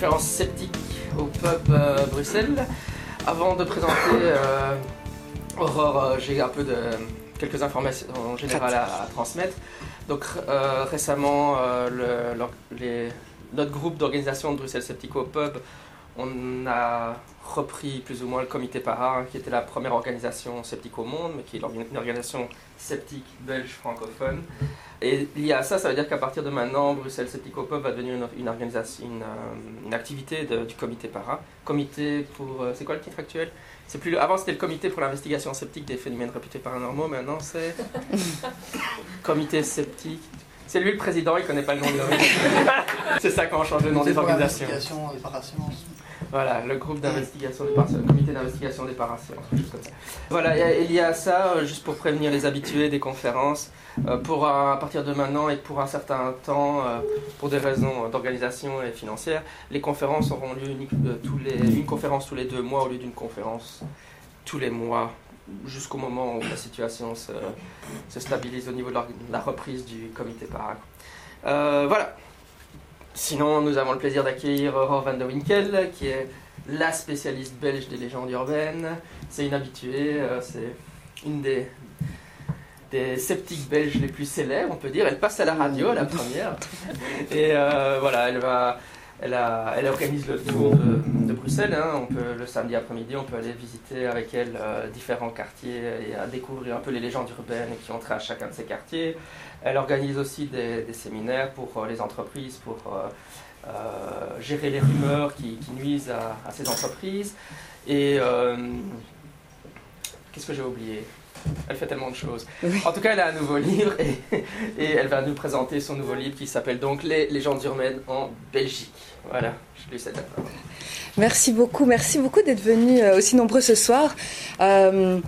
conférence sceptique au pub euh, Bruxelles. Avant de présenter euh, Aurore, euh, j'ai un peu de quelques informations en général à, transmettre. Donc récemment, le- le- notre groupe d'organisation de Bruxelles Sceptico Pub, on a repris plus ou moins le comité para, qui était la première organisation sceptique au monde, mais qui est une organisation sceptique belge francophone. Et lié à ça, ça veut dire qu'à partir de maintenant, Bruxelles Sceptico Pub va devenir une, une organisation, une, euh, une activité de- du comité para. Comité pour, euh, c'est quoi le titre actuel? C'est plus avant c'était le comité pour l'investigation sceptique des phénomènes réputés paranormaux, maintenant c'est comité sceptique. C'est lui le président, il connaît pas le nom de c'est ça qu'on change le nom des organisations. des. Voilà, le groupe d'investigation des le comité d'investigation des parasciences, comme ça. Voilà, il y a ça, euh, juste pour prévenir les habitués des conférences, euh, pour à partir de maintenant et pour un certain temps, euh, pour des raisons d'organisation et financières, les conférences auront lieu tous les, une conférence tous les deux mois au lieu d'une conférence tous les mois, jusqu'au moment où la situation se, se stabilise au niveau de la, reprise du comité para. Euh, voilà. Sinon, nous avons le plaisir d'accueillir Aurore van de Winkel, qui est la spécialiste belge des légendes urbaines. C'est une habituée, euh, c'est une des, des sceptiques belges les plus célèbres, on peut dire. Elle passe à la radio, la première. Et euh, voilà, elle va... Elle, organise le tour de, Bruxelles. hein. On peut, le samedi après-midi, on peut aller visiter avec elle euh, différents quartiers et découvrir un peu les légendes urbaines qui ont trait à chacun de ces quartiers. Elle organise aussi des, séminaires pour euh, les entreprises, pour euh, gérer les rumeurs qui, nuisent à, à ces entreprises. Et qu'est-ce que j'ai oublié? Elle fait tellement de choses. Oui. En tout cas, elle a un nouveau livre et, et elle va nous présenter son nouveau livre qui s'appelle donc Les légendes urbaines en Belgique. Voilà, je lui cède la parole. Merci beaucoup, merci beaucoup d'être venus euh, aussi nombreux ce soir. Euh,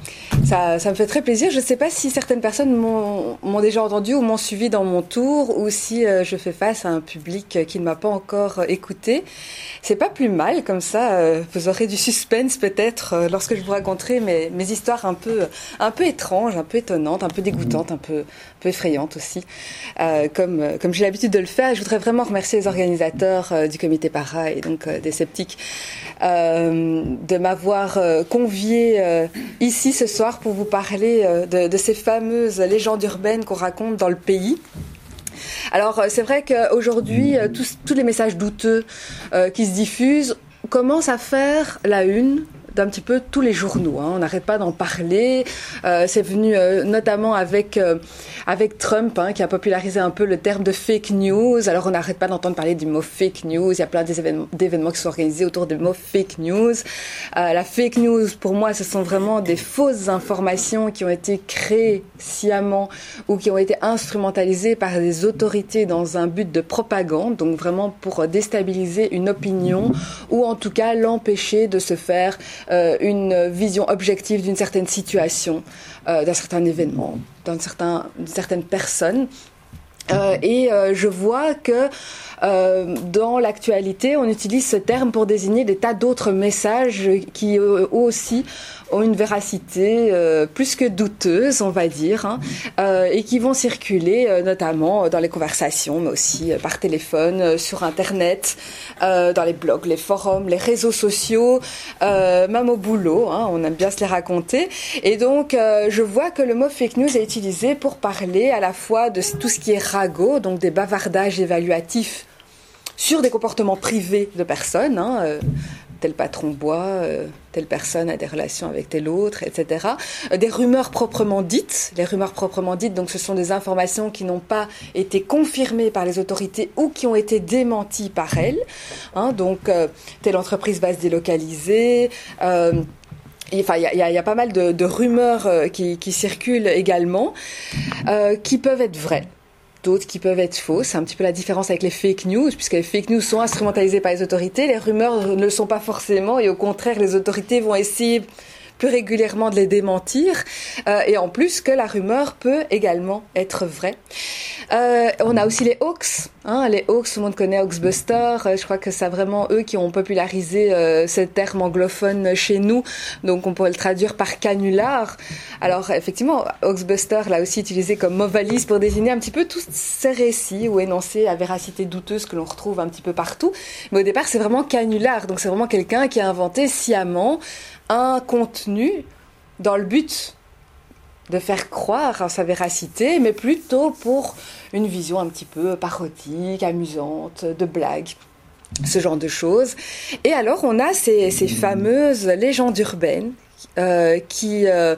ça, ça me fait très plaisir. Je ne sais pas si certaines personnes m'ont déjà entendu ou m'ont suivi dans mon tour, ou si euh, je fais face à un public qui ne m'a pas encore écouté. C'est pas plus mal comme ça. vous aurez du suspense peut-être lorsque je vous raconterai mes, mes histoires un peu, un peu étranges, un peu étonnantes, un peu dégoûtantes, un peu, peu effrayantes aussi. Euh, comme euh, comme j'ai l'habitude de le faire, je voudrais vraiment remercier les organisateurs euh, du comité para et donc des sceptiques de m'avoir convié ici ce soir pour vous parler de, de ces fameuses légendes urbaines qu'on raconte dans le pays. Alors c'est vrai qu'aujourd'hui, tous, tous les messages douteux qui se diffusent commencent à faire la une d'un petit peu tous les journaux. hein. On n'arrête pas d'en parler. Euh, c'est venu euh, notamment avec euh, avec Trump hein, qui a popularisé un peu le terme de fake news. Alors on n'arrête pas d'entendre parler du mot fake news. Il y a plein d'événements qui sont organisés autour du mot fake news. La fake news, pour moi, ce sont vraiment des fausses informations qui ont été créées sciemment ou qui ont été instrumentalisées par des autorités dans un but de propagande, donc vraiment pour déstabiliser une opinion ou en tout cas l'empêcher de se faire euh, une vision objective d'une certaine situation, euh, d'un certain événement, d'un certain, d'une certaine personne. Euh, et euh, je vois que euh, dans l'actualité, on utilise ce terme pour désigner des tas d'autres messages qui eux aussi ont une véracité euh, plus que douteuse, on va dire, hein, euh, et qui vont circuler euh, notamment dans les conversations, mais aussi euh, par téléphone, sur Internet, dans les blogs, les forums, les réseaux sociaux, même au boulot, hein, on aime bien se les raconter. Et donc, je vois que le mot fake news est utilisé pour parler à la fois de tout ce qui est ragot, donc des bavardages évaluatifs sur des comportements privés de personnes, hein, euh, tel patron boit, euh, telle personne a des relations avec telle autre, etc. Euh, des rumeurs proprement dites. Les rumeurs proprement dites, donc ce sont des informations qui n'ont pas été confirmées par les autorités ou qui ont été démenties par elles. Hein, donc, telle entreprise va se délocaliser. Enfin, il y a, pas mal de, rumeurs qui, circulent également, qui peuvent être vraies d'autres qui peuvent être fausses. C'est un petit peu la différence avec les fake news, puisque les fake news sont instrumentalisées par les autorités, les rumeurs ne le sont pas forcément, et au contraire, les autorités vont essayer plus régulièrement de les démentir, euh, et en plus que la rumeur peut également être vraie. Euh, on a aussi les hoax. Hein, les Hawks, tout le monde connaît Hawksbuster. Euh, je crois que c'est vraiment eux qui ont popularisé ce terme anglophone chez nous. Donc on pourrait le traduire par canular. Alors effectivement, Hawksbuster l'a aussi utilisé comme mot valise pour désigner un petit peu tous ces récits ou énoncés à véracité douteuse que l'on retrouve un petit peu partout. Mais au départ, c'est vraiment canular. Donc c'est vraiment quelqu'un qui a inventé sciemment un contenu dans le but de faire croire à sa véracité, mais plutôt pour une vision un petit peu parodique, amusante, de blague ce genre de choses. Et alors on a ces, ces fameuses légendes urbaines euh, qui euh,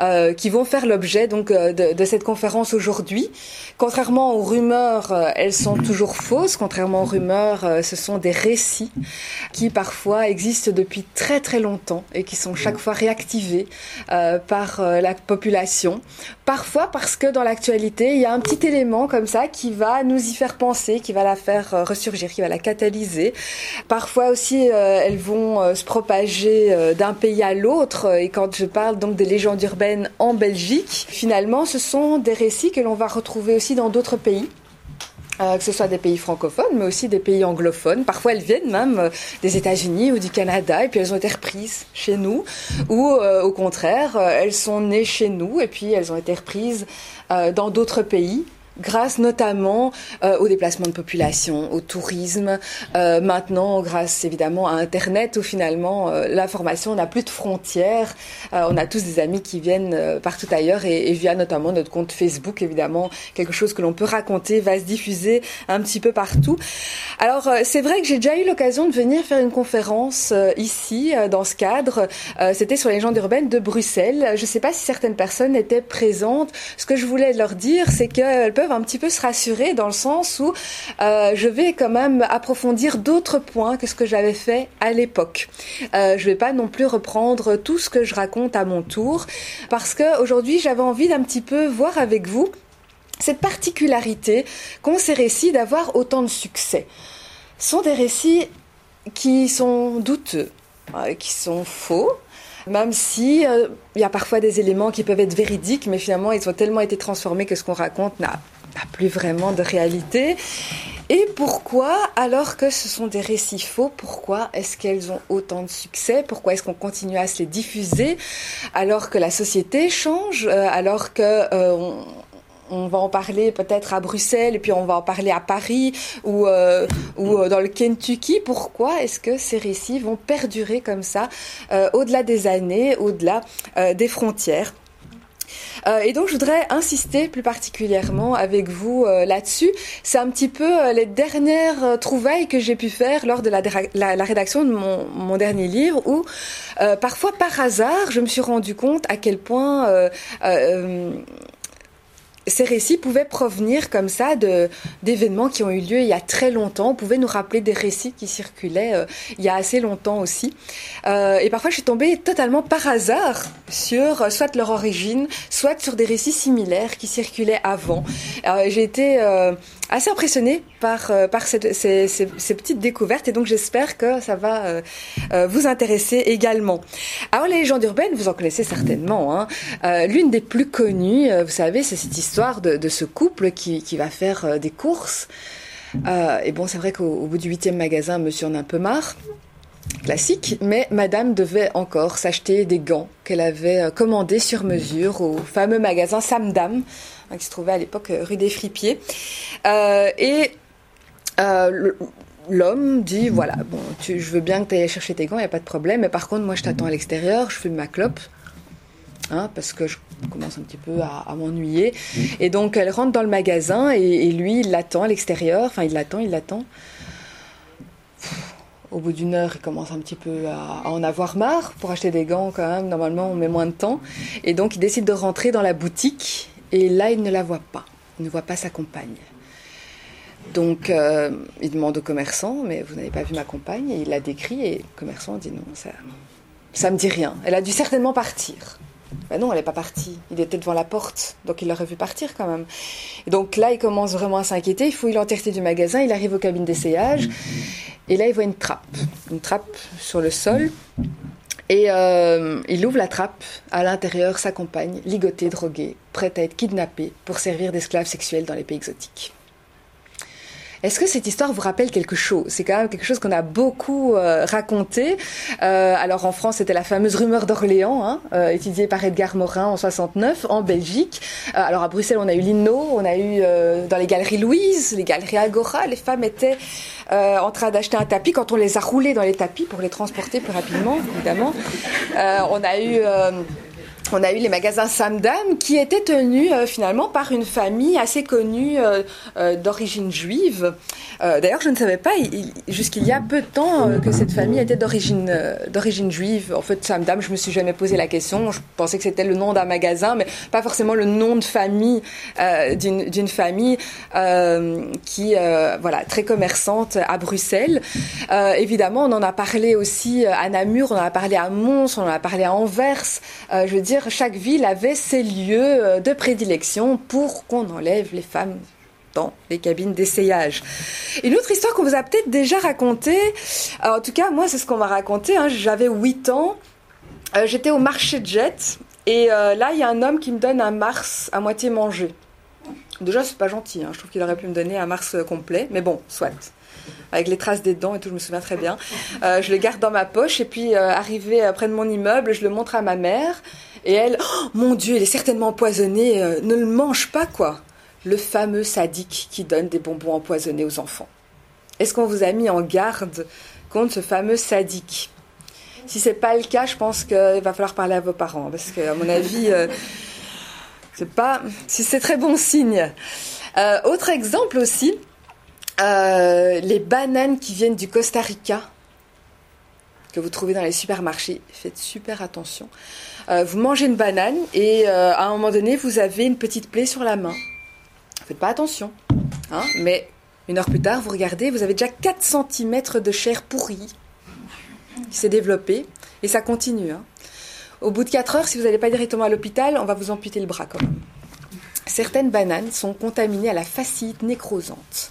euh, qui vont faire l'objet donc de, de, cette conférence aujourd'hui. Contrairement aux rumeurs, elles sont toujours fausses. Contrairement aux rumeurs, ce sont des récits qui parfois existent depuis très très longtemps et qui sont chaque fois réactivés par la population. Parfois parce que dans l'actualité, il y a un petit élément comme ça qui va nous y faire penser, qui va la faire ressurgir, qui va la catalyser. Parfois aussi, elles vont se propager d'un pays à l'autre euh, et quand je parle donc des légendes urbaines en Belgique, finalement, ce sont des récits que l'on va retrouver aussi dans d'autres pays. Euh, que ce soit des pays francophones, mais aussi des pays anglophones. Parfois, elles viennent même euh, des États-Unis ou du Canada, et puis elles ont été reprises chez nous, ou au contraire, elles sont nées chez nous, et puis elles ont été reprises dans d'autres pays grâce notamment euh, au déplacement de population, au tourisme, euh, maintenant grâce évidemment à Internet où finalement euh, l'information n'a plus de frontières. Euh, on a tous des amis qui viennent euh, partout ailleurs et, et, via notamment notre compte Facebook évidemment quelque chose que l'on peut raconter va se diffuser un petit peu partout. Alors c'est vrai que j'ai déjà eu l'occasion de venir faire une conférence ici dans ce cadre. C'était sur les légendes urbaines de Bruxelles. Je ne sais pas si certaines personnes étaient présentes. Ce que je voulais leur dire, c'est qu'elles peuvent un petit peu se rassurer dans le sens où euh, je vais quand même approfondir d'autres points que ce que j'avais fait à l'époque. Euh, je vais pas non plus reprendre tout ce que je raconte à mon tour parce que aujourd'hui j'avais envie d'un petit peu voir avec vous cette particularité qu'ont ces récits d'avoir autant de succès. Ce sont des récits qui sont douteux, euh, qui sont faux, même si euh, il y a parfois des éléments qui peuvent être véridiques, mais finalement ils ont tellement été transformés que ce qu'on raconte n'a plus vraiment de réalité. Et pourquoi, alors que ce sont des récits faux, pourquoi est-ce qu'elles ont autant de succès? Pourquoi est-ce qu'on continue à se les diffuser alors que la société change, euh, alors que euh, on, va en parler peut-être à Bruxelles et puis on va en parler à Paris ou, euh, dans le Kentucky? Pourquoi est-ce que ces récits vont perdurer comme ça au-delà des années, au-delà des frontières? Euh, et donc, je voudrais insister plus particulièrement avec vous euh, là-dessus. C'est un petit peu euh, les dernières trouvailles que j'ai pu faire lors de la, rédaction de mon, mon, dernier livre, où parfois par hasard, je me suis rendu compte à quel point ces récits pouvaient provenir comme ça de d'événements qui ont eu lieu il y a très longtemps. On pouvait nous rappeler des récits qui circulaient euh, il y a assez longtemps aussi. Euh, et parfois, je suis tombée totalement par hasard sur euh, soit leur origine, soit sur des récits similaires qui circulaient avant. Euh, J'ai été assez impressionnée par, par ces, ces, ces, petites découvertes et donc j'espère que ça va vous intéresser également. Alors les légendes urbaines, vous en connaissez certainement. Hein. L'une des plus connues, vous savez, c'est cette histoire de, ce couple qui, va faire des courses. et bon, c'est vrai qu'au bout du huitième magasin, monsieur en a un peu marre classique, mais madame devait encore s'acheter des gants qu'elle avait commandés sur mesure au fameux magasin Samdam hein, qui se trouvait à l'époque rue des Fripiers. Euh, et euh, l'homme dit voilà, bon, je veux bien que tu ailles chercher tes gants, il n'y a pas de problème, mais par contre, moi je t'attends à l'extérieur, je fume ma clope. Hein, parce que je commence un petit peu à, m'ennuyer. Et donc elle rentre dans le magasin et, lui il l'attend à l'extérieur, enfin il l'attend, il l'attend. Au bout d'une heure, il commence un petit peu à, à, en avoir marre. Pour acheter des gants, quand même, normalement, on met moins de temps. Et donc, il décide de rentrer dans la boutique. Et là, il ne la voit pas. Il ne voit pas sa compagne. Donc, euh, il demande au commerçant, mais vous n'avez pas vu ma compagne? Et il la décrit. Et le commerçant dit non, ça, ça me dit rien. Elle a dû certainement partir. Ben non, elle n'est pas partie. Il était devant la porte, donc il l'aurait vu partir quand même. Et donc là, il commence vraiment à s'inquiéter. Il fouille l'entièreté du magasin. Il arrive aux cabines d'essayage. Et là, il voit une trappe. Une trappe sur le sol. Et euh, il ouvre la trappe. À l'intérieur, sa compagne, ligotée, droguée, prête à être kidnappée pour servir d'esclave sexuelle dans les pays exotiques. Est-ce que cette histoire vous rappelle quelque chose? C'est quand même quelque chose qu'on a beaucoup euh, raconté. Euh, alors en France, c'était la fameuse rumeur d'Orléans, hein, euh, étudiée par Edgar Morin en 69, en Belgique. Euh, alors à Bruxelles, on a eu l'Inno, on a eu dans les galeries Louise, les galeries Agora, les femmes étaient en train d'acheter un tapis quand on les a roulés dans les tapis pour les transporter plus rapidement, évidemment. on a eu on a eu les magasins Samdam qui étaient tenus euh, finalement par une famille assez connue euh, euh, d'origine juive. D'ailleurs, je ne savais pas jusqu'il y a peu de temps que cette famille était d'origine juive. En fait, Samdam, je me suis jamais posé la question. Je pensais que c'était le nom d'un magasin, mais pas forcément le nom de famille d'une famille qui voilà très commerçante à Bruxelles. évidemment, on en a parlé aussi à Namur, on en a parlé à Mons, on en a parlé à Anvers. je veux dire chaque ville avait ses lieux euh, de prédilection pour qu'on enlève les femmes dans les cabines d'essayage. Une autre histoire qu'on vous a peut-être déjà racontée, euh, en tout cas moi c'est ce qu'on m'a raconté, hein. j'avais 8 ans, euh, j'étais au marché de jet et là il y a un homme qui me donne un Mars à moitié mangé. Déjà c'est pas gentil, hein. je trouve qu'il aurait pu me donner un Mars complet, mais bon, soit avec les traces des dents et tout, je me souviens très bien. je le garde dans ma poche et puis arrivé près de mon immeuble, je le montre à ma mère et elle, oh, mon Dieu, il est certainement empoisonné, euh, ne le mange pas, quoi. Le fameux sadique qui donne des bonbons empoisonnés aux enfants. Est-ce qu'on vous a mis en garde contre ce fameux sadique? Si c'est pas le cas, je pense qu'il va falloir parler à vos parents, parce qu'à mon avis, euh, c'est pas, si c'est très bon signe. Euh, autre exemple aussi, les bananes qui viennent du Costa Rica que vous trouvez dans les supermarchés. Faites super attention. Euh, vous mangez une banane et euh, à un moment donné, vous avez une petite plaie sur la main. Faites pas attention. Hein, mais une heure plus tard, vous regardez, vous avez déjà 4 cm de chair pourrie qui s'est développée et ça continue. Hein. Au bout de 4 heures, si vous n'allez pas directement à l'hôpital, on va vous amputer le bras quand même. Certaines bananes sont contaminées à la facite nécrosante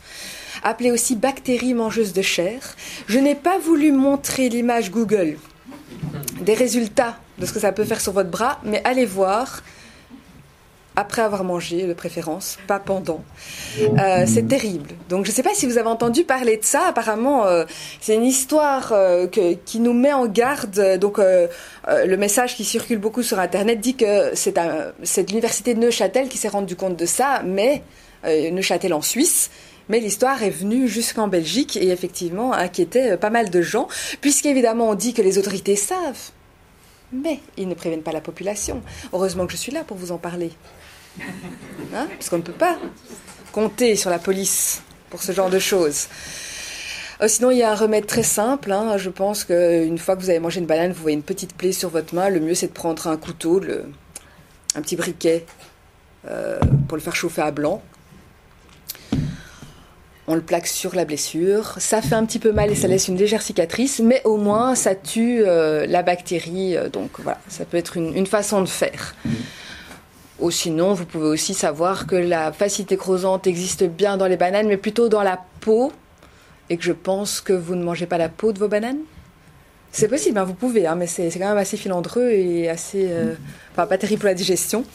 appelée aussi bactérie mangeuse de chair. Je n'ai pas voulu montrer l'image Google des résultats de ce que ça peut faire sur votre bras, mais allez voir après avoir mangé, de préférence, pas pendant. Euh, c'est terrible. Donc je ne sais pas si vous avez entendu parler de ça. Apparemment, euh, c'est une histoire euh, qui nous met en garde. Donc le message qui circule beaucoup sur Internet dit que c'est l'université de Neuchâtel qui s'est rendu compte de ça, mais Neuchâtel en Suisse, mais l'histoire est venue jusqu'en Belgique et effectivement inquiétait euh, pas mal de gens, puisqu'évidemment on dit que les autorités savent, mais ils ne préviennent pas la population. Heureusement que je suis là pour vous en parler. Hein Parce qu'on ne peut pas compter sur la police pour ce genre de choses. Euh, sinon, il y a un remède très simple. Hein. Je pense qu'une fois que vous avez mangé une banane, vous voyez une petite plaie sur votre main. Le mieux, c'est de prendre un couteau, un petit briquet euh, pour le faire chauffer à blanc on le plaque sur la blessure. Ça fait un petit peu mal et ça laisse une légère cicatrice, mais au moins ça tue euh, la bactérie. Euh, donc voilà, ça peut être une, façon de faire. Ou sinon, vous pouvez aussi savoir que la facilité crosante existe bien dans les bananes, mais plutôt dans la peau, et que je pense que vous ne mangez pas la peau de vos bananes? C'est possible, hein, vous pouvez, hein, mais c'est quand même assez filandreux et assez. Euh, enfin, pas terrible pour la digestion.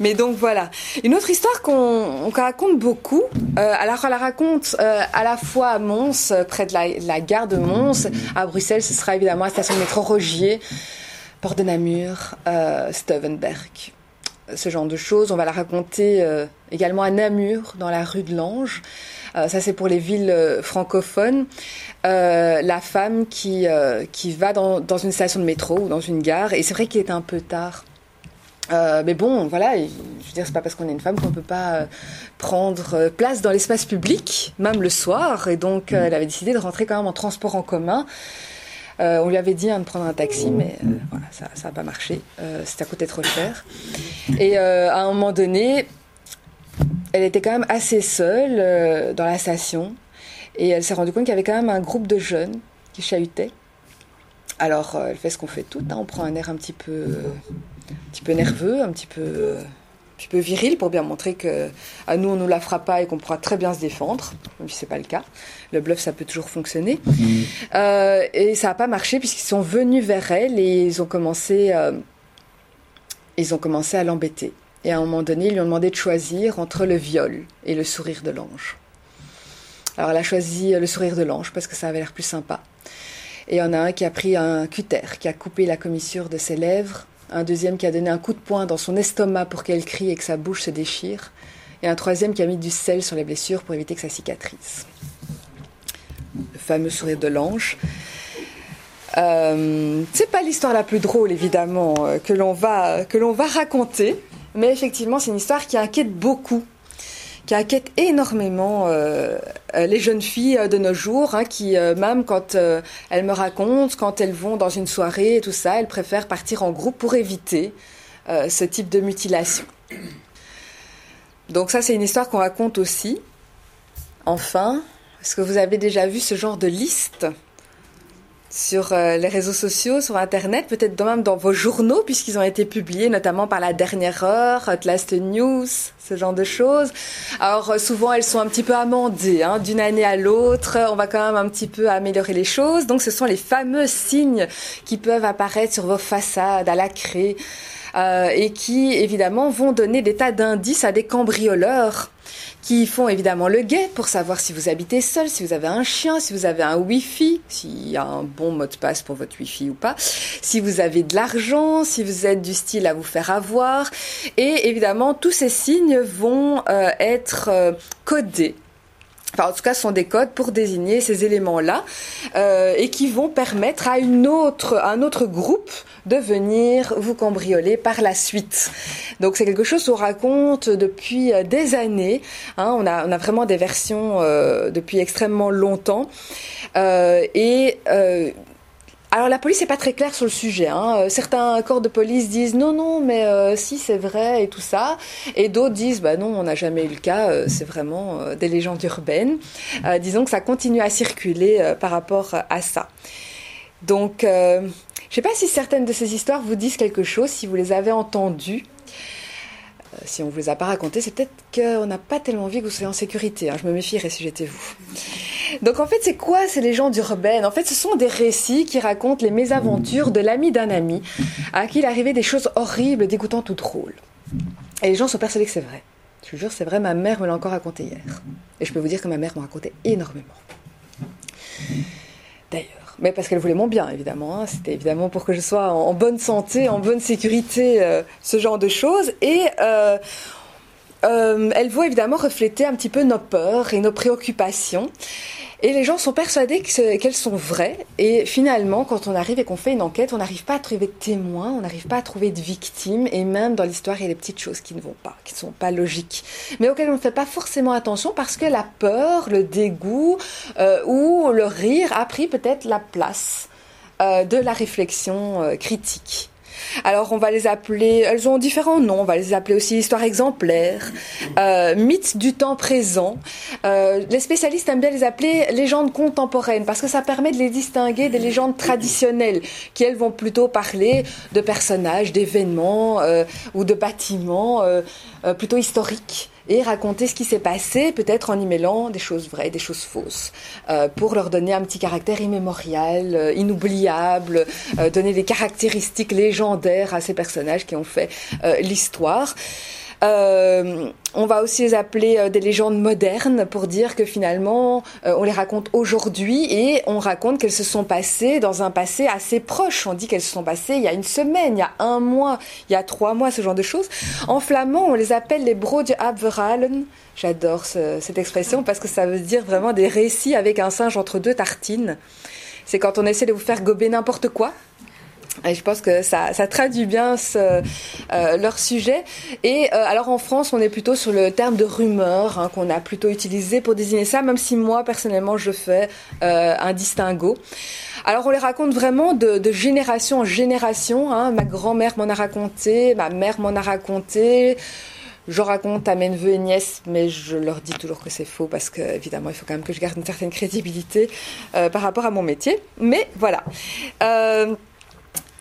Mais donc voilà. Une autre histoire qu'on raconte beaucoup, euh, alors on la raconte euh, à la fois à Mons, près de la, gare de Mons. À Bruxelles, ce sera évidemment la station de métro Rogier, Port de Namur, Stuvenberg. Ce genre de choses. On va la raconter également à Namur, dans la rue de l'Ange. Ça, c'est pour les villes francophones. Euh, la femme qui, euh, qui va dans, dans, une station de métro ou dans une gare, et c'est vrai qu'il est un peu tard. Euh, mais bon, voilà, je veux dire, c'est pas parce qu'on est une femme qu'on peut pas prendre place dans l'espace public, même le soir, et donc elle avait décidé de rentrer quand même en transport en commun. on lui avait dit hein, de prendre un taxi, mais voilà, ça n'a pas marché. C'était à côté trop cher. Et à un moment donné, elle était quand même assez seule dans la station. Et elle s'est rendue compte qu'il y avait quand même un groupe de jeunes qui chahutaient. Alors, euh, elle fait ce qu'on fait toutes, hein. on prend un air un petit peu, un petit peu nerveux, un petit peu, un petit peu viril pour bien montrer que à nous on nous la fera pas et qu'on pourra très bien se défendre, même si c'est pas le cas. Le bluff ça peut toujours fonctionner. Mm. Euh, et ça n'a pas marché puisqu'ils sont venus vers elle et ils ont commencé, euh, ils ont commencé à l'embêter. Et à un moment donné, ils lui ont demandé de choisir entre le viol et le sourire de l'ange. Alors elle a choisi le sourire de l'ange parce que ça avait l'air plus sympa. Et il y en a un qui a pris un cutter, qui a coupé la commissure de ses lèvres, un deuxième qui a donné un coup de poing dans son estomac pour qu'elle crie et que sa bouche se déchire, et un troisième qui a mis du sel sur les blessures pour éviter que ça cicatrise. Le fameux sourire de l'ange. Euh, c'est pas l'histoire la plus drôle évidemment euh, que l'on va que l'on va raconter, mais effectivement c'est une histoire qui inquiète beaucoup, qui inquiète énormément euh, les jeunes filles de nos jours, hein, qui même quand elles me racontent, quand elles vont dans une soirée et tout ça, elles préfèrent partir en groupe pour éviter ce type de mutilation. Donc ça c'est une histoire qu'on raconte aussi. Enfin, est-ce que vous avez déjà vu ce genre de liste? Sur euh, les réseaux sociaux, sur Internet, peut-être même dans vos journaux, puisqu'ils ont été publiés notamment par la dernière heure, Last News, ce genre de choses. Alors euh, souvent elles sont un petit peu amendées, hein, d'une année à l'autre, on va quand même un petit peu améliorer les choses. Donc ce sont les fameux signes qui peuvent apparaître sur vos façades à la craie euh, et qui évidemment vont donner des tas d'indices à des cambrioleurs qui font évidemment le guet pour savoir si vous habitez seul, si vous avez un chien, si vous avez un Wi-Fi, s'il y a un bon mot de passe pour votre Wi-Fi ou pas, si vous avez de l'argent, si vous êtes du style à vous faire avoir. Et évidemment, tous ces signes vont euh, être euh, codés Enfin, en tout cas, ce sont des codes pour désigner ces éléments-là euh, et qui vont permettre à une autre, un autre groupe de venir vous cambrioler par la suite. Donc, c'est quelque chose qu'on raconte depuis euh, des années. Hein, on, a, on a vraiment des versions euh, depuis extrêmement longtemps. Euh, et euh, alors la police n'est pas très claire sur le sujet. Hein. Euh, certains corps de police disent non, non, mais euh, si c'est vrai et tout ça. Et d'autres disent bah non, on n'a jamais eu le cas, euh, c'est vraiment des légendes urbaines. disons que ça continue à circuler par rapport à ça. Donc, je ne sais pas si certaines de ces histoires vous disent quelque chose, si vous les avez entendues. Euh, si on ne vous les a pas racontées, c'est peut-être qu'on n'a pas tellement envie que vous soyez en sécurité. Hein. Je me méfierais si j'étais vous. Donc en fait, c'est quoi ces légendes urbaines? En fait, ce sont des récits qui racontent les mésaventures de l'ami d'un ami à qui il arrivait des choses horribles, dégoûtantes ou drôles. Et les gens sont persuadés que c'est vrai. Je vous jure, c'est vrai, ma mère me l'a encore raconté hier. Et je peux vous dire que ma mère m'en racontait énormément. D'ailleurs, mais parce qu'elle voulait mon bien, évidemment. Hein. C'était évidemment pour que je sois en, bonne santé, en bonne sécurité, euh, ce genre de choses. Et euh, euh, elle voit évidemment refléter un petit peu nos peurs et nos préoccupations. Et les gens sont persuadés qu'elles sont vraies. Et finalement, quand on arrive et qu'on fait une enquête, on n'arrive pas à trouver de témoins, on n'arrive pas à trouver de victimes. Et même dans l'histoire, il y a des petites choses qui ne vont pas, qui ne sont pas logiques. Mais auxquelles on ne fait pas forcément attention parce que la peur, le dégoût euh, ou le rire a pris peut-être la place euh, de la réflexion euh, critique. Alors on va les appeler, elles ont différents noms, on va les appeler aussi histoires exemplaires, euh, mythes du temps présent. Euh, les spécialistes aiment bien les appeler légendes contemporaines parce que ça permet de les distinguer des légendes traditionnelles qui elles vont plutôt parler de personnages, d'événements euh, ou de bâtiments plutôt historiques et raconter ce qui s'est passé, peut-être en y mêlant des choses vraies, des choses fausses, euh, pour leur donner un petit caractère immémorial, euh, inoubliable, euh, donner des caractéristiques légendaires à ces personnages qui ont fait l'histoire. Euh, on va aussi les appeler euh, des légendes modernes pour dire que finalement, euh, on les raconte aujourd'hui et on raconte qu'elles se sont passées dans un passé assez proche. On dit qu'elles se sont passées il y a une semaine, il y a un mois, il y a trois mois, ce genre de choses. En flamand, on les appelle les Brode Abverhalen. J'adore cette expression parce que ça veut dire vraiment des récits avec un singe entre deux tartines. C'est quand on essaie de vous faire gober n'importe quoi je pense que ça, traduit bien euh, leur sujet. Et euh, alors en France, on est plutôt sur le terme de rumeur hein, qu'on a plutôt utilisé pour désigner ça, même si moi personnellement je fais euh, un distinguo. Alors on les raconte vraiment de, génération en génération. Hein. Ma grand-mère m'en a raconté, ma mère m'en a raconté. Je raconte à mes neveux et nièces, mais je leur dis toujours que c'est faux parce que, évidemment, il faut quand même que je garde une certaine crédibilité par rapport à mon métier. Mais voilà.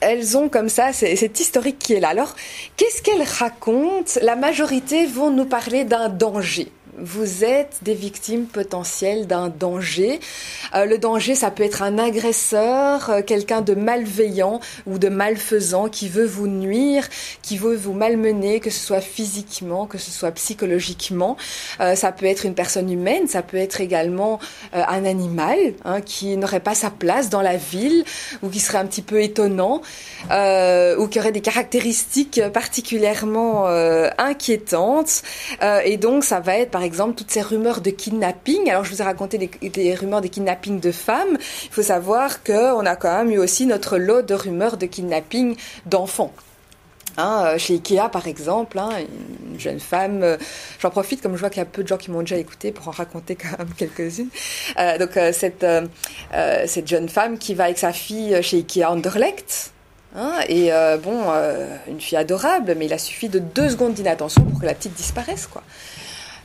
Elles ont comme ça cet historique qui est là. Alors, qu'est-ce qu'elles racontent? La majorité vont nous parler d'un danger. Vous êtes des victimes potentielles d'un danger. Euh, le danger, ça peut être un agresseur, euh, quelqu'un de malveillant ou de malfaisant qui veut vous nuire, qui veut vous malmener, que ce soit physiquement, que ce soit psychologiquement. Euh, ça peut être une personne humaine, ça peut être également un animal hein, qui n'aurait pas sa place dans la ville ou qui serait un petit peu étonnant ou qui aurait des caractéristiques particulièrement inquiétantes. et donc, ça va être par exemple toutes ces rumeurs de kidnapping. Alors je vous ai raconté des, rumeurs de kidnapping de femmes. Il faut savoir qu'on a quand même eu aussi notre lot de rumeurs de kidnapping d'enfants. Hein, euh, chez Ikea, par exemple, hein, une jeune femme, euh, j'en profite comme je vois qu'il y a peu de gens qui m'ont déjà écouté pour en raconter quand même quelques-unes. Euh, donc cette, cette jeune femme qui va avec sa fille chez Ikea Anderlecht, hein, et bon, une fille adorable, mais il a suffi de deux secondes d'inattention pour que la petite disparaisse, quoi.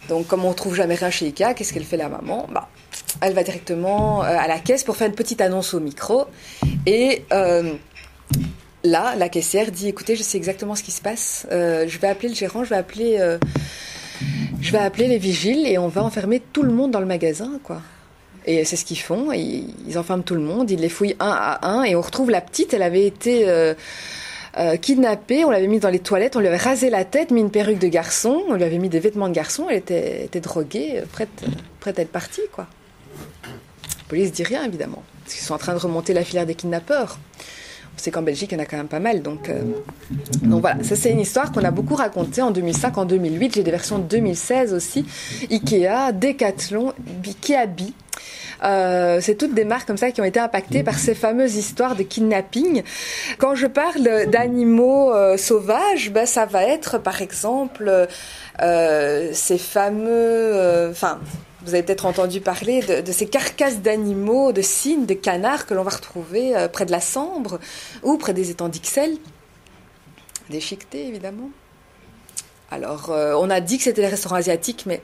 Donc, comme on ne trouve jamais rien chez Ikea, qu'est-ce qu'elle fait la maman bah, Elle va directement euh, à la caisse pour faire une petite annonce au micro. Et euh, là, la caissière dit Écoutez, je sais exactement ce qui se passe. Euh, je vais appeler le gérant, je vais appeler, je vais appeler les vigiles et on va enfermer tout le monde dans le magasin, quoi. Et c'est ce qu'ils font. Ils, ils, enferment tout le monde, ils les fouillent un à un et on retrouve la petite. Elle avait été euh, on l'avait mise dans les toilettes, on lui avait rasé la tête, mis une perruque de garçon, on lui avait mis des vêtements de garçon, elle était, était droguée, euh, prête, prête à être partie, quoi. La police dit rien, évidemment, parce qu'ils sont en train de remonter la filière des kidnappeurs. On sait qu'en Belgique, il y en a quand même pas mal. Donc, euh, donc voilà, ça c'est une histoire qu'on a beaucoup racontée en 2005, en 2008. J'ai des versions de 2016 aussi. Ikea, Decathlon, Kiabi. Euh, c'est toutes des marques comme ça qui ont été impactées par ces fameuses histoires de kidnapping. Quand je parle d'animaux euh, sauvages, ben, ça va être par exemple euh, ces fameux... Enfin, vous avez peut-être entendu parler de, ces carcasses d'animaux, de cygnes, de canards que l'on va retrouver près de la Sambre ou près des étangs d'Ixelles. Déchiquetés, évidemment. Alors, on a dit que c'était les restaurants asiatiques, mais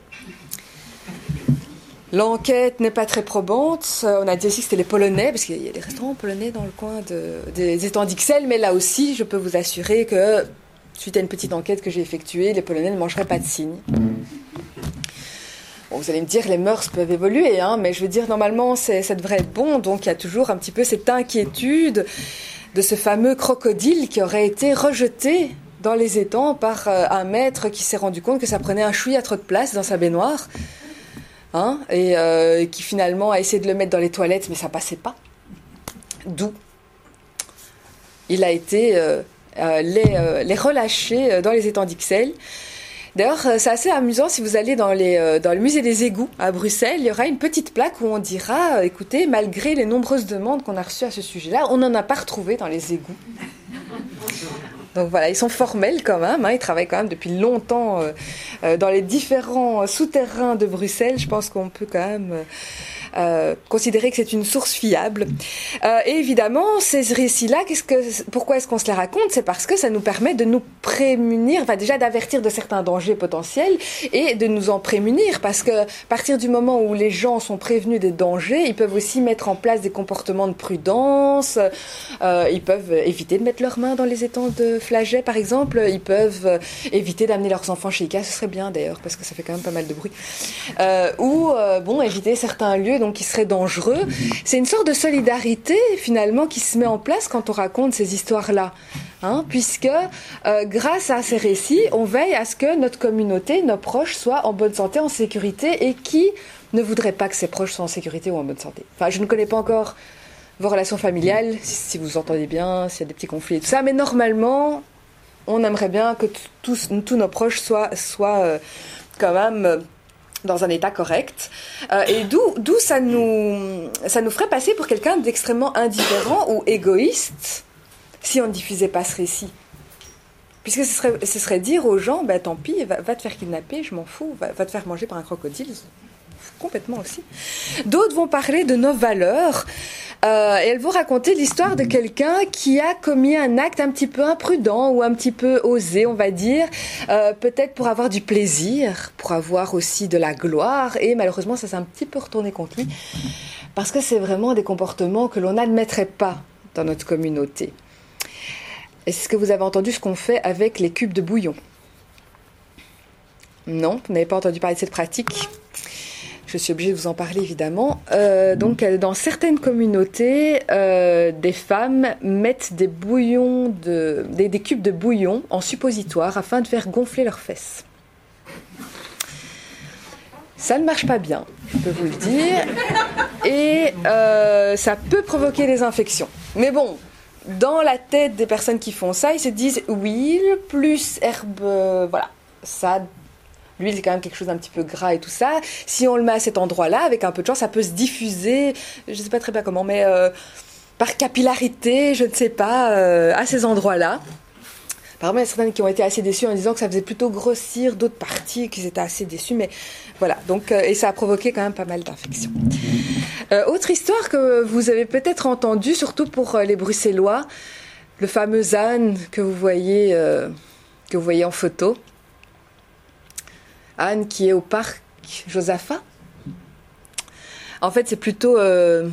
L'enquête n'est pas très probante. On a dit aussi que c'était les Polonais, parce qu'il y a des restaurants polonais dans le coin des étangs d'Ixelles, mais là aussi, je peux vous assurer que, suite à une petite enquête que j'ai effectuée, les Polonais ne mangeraient pas de cygnes. vous allez me dire, les mœurs peuvent évoluer, hein, mais je veux dire, normalement, ça devrait être bon, donc il y a toujours un petit peu cette inquiétude de ce fameux crocodile qui aurait été rejeté dans les étangs par euh, un maître qui s'est rendu compte que ça prenait un chouïa trop de place dans sa baignoire hein, et euh, qui finalement a essayé de le mettre dans les toilettes, mais ça passait pas. D'où il a été euh, euh, les, les, relâcher dans les étangs d'Ixelles. D'ailleurs, c'est assez amusant si vous allez dans, les, dans le musée des égouts à Bruxelles, il y aura une petite plaque où on dira, écoutez, malgré les nombreuses demandes qu'on a reçues à ce sujet-là, on n'en a pas retrouvé dans les égouts. Donc voilà, ils sont formels quand même, hein, ils travaillent quand même depuis longtemps euh, euh, dans les différents souterrains de Bruxelles. Je pense qu'on peut quand même euh, euh, considérer que c'est une source fiable. Euh, et évidemment, ces récits-là, pourquoi est-ce qu'on se les raconte? C'est parce que ça nous permet de nous prémunir, déjà d'avertir de certains dangers potentiels et de nous en prémunir, parce que partir du moment où les gens sont prévenus des dangers, ils peuvent aussi mettre en place des comportements de prudence. Euh, ils peuvent éviter de mettre leurs mains dans les étangs de flagets, par exemple. Ils peuvent éviter d'amener leurs enfants chez Ikea, ce serait bien d'ailleurs, parce que ça fait quand même pas mal de bruit. ou bon, éviter certains lieux donc qui serait dangereux. C'est une sorte de solidarité finalement qui se met en place quand on raconte ces histoires-là. Hein, puisque euh, grâce à ces récits, on veille à ce que notre communauté, nos proches soient en bonne santé, en sécurité, et qui ne voudrait pas que ses proches soient en sécurité ou en bonne santé. Enfin, je ne connais pas encore vos relations familiales, si, vous entendez bien, s'il y a des petits conflits et tout ça, mais normalement, on aimerait bien que tous, tous nos proches soient, soient euh, quand même dans un état correct. Euh, et d'où, ça, nous, ça nous ferait passer pour quelqu'un d'extrêmement indifférent ou égoïste si on ne diffusait pas ce récit. Puisque ce serait, ce serait dire aux gens, bah, tant pis, va, te faire kidnapper, je m'en fous, va, te faire manger par un crocodile, complètement aussi. D'autres vont parler de nos valeurs, euh, et elles vont raconter l'histoire de quelqu'un qui a commis un acte un petit peu imprudent ou un petit peu osé, on va dire, euh, peut-être pour avoir du plaisir, pour avoir aussi de la gloire, et malheureusement ça s'est un petit peu retourné contre lui, parce que c'est vraiment des comportements que l'on n'admettrait pas dans notre communauté. Est-ce que vous avez entendu ce qu'on fait avec les cubes de bouillon? Non, vous n'avez pas entendu parler de cette pratique? Je suis obligée de vous en parler évidemment. Euh, donc, dans certaines communautés, euh, des femmes mettent des bouillons, de, des, cubes de bouillon en suppositoire afin de faire gonfler leurs fesses. Ça ne marche pas bien, je peux vous le dire, et euh, ça peut provoquer des infections. Mais bon, dans la tête des personnes qui font ça, ils se disent huile plus herbe, voilà, ça L'huile, c'est quand même quelque chose d'un petit peu gras et tout ça. Si on le met à cet endroit-là, avec un peu de chance, ça peut se diffuser, je ne sais pas très bien comment, mais euh, par capillarité, je ne sais pas, euh, à ces endroits-là. Apparemment, il y a certaines qui ont été assez déçues en disant que ça faisait plutôt grossir d'autres parties, qu'ils étaient assez déçus, mais voilà. Donc, euh, et ça a provoqué quand même pas mal d'infections. autre histoire que vous avez peut-être entendue, surtout pour les Bruxellois, le fameux âne que vous voyez, que vous voyez en photo. Anne qui est au parc Josaphat. En fait, c'est plutôt, euh,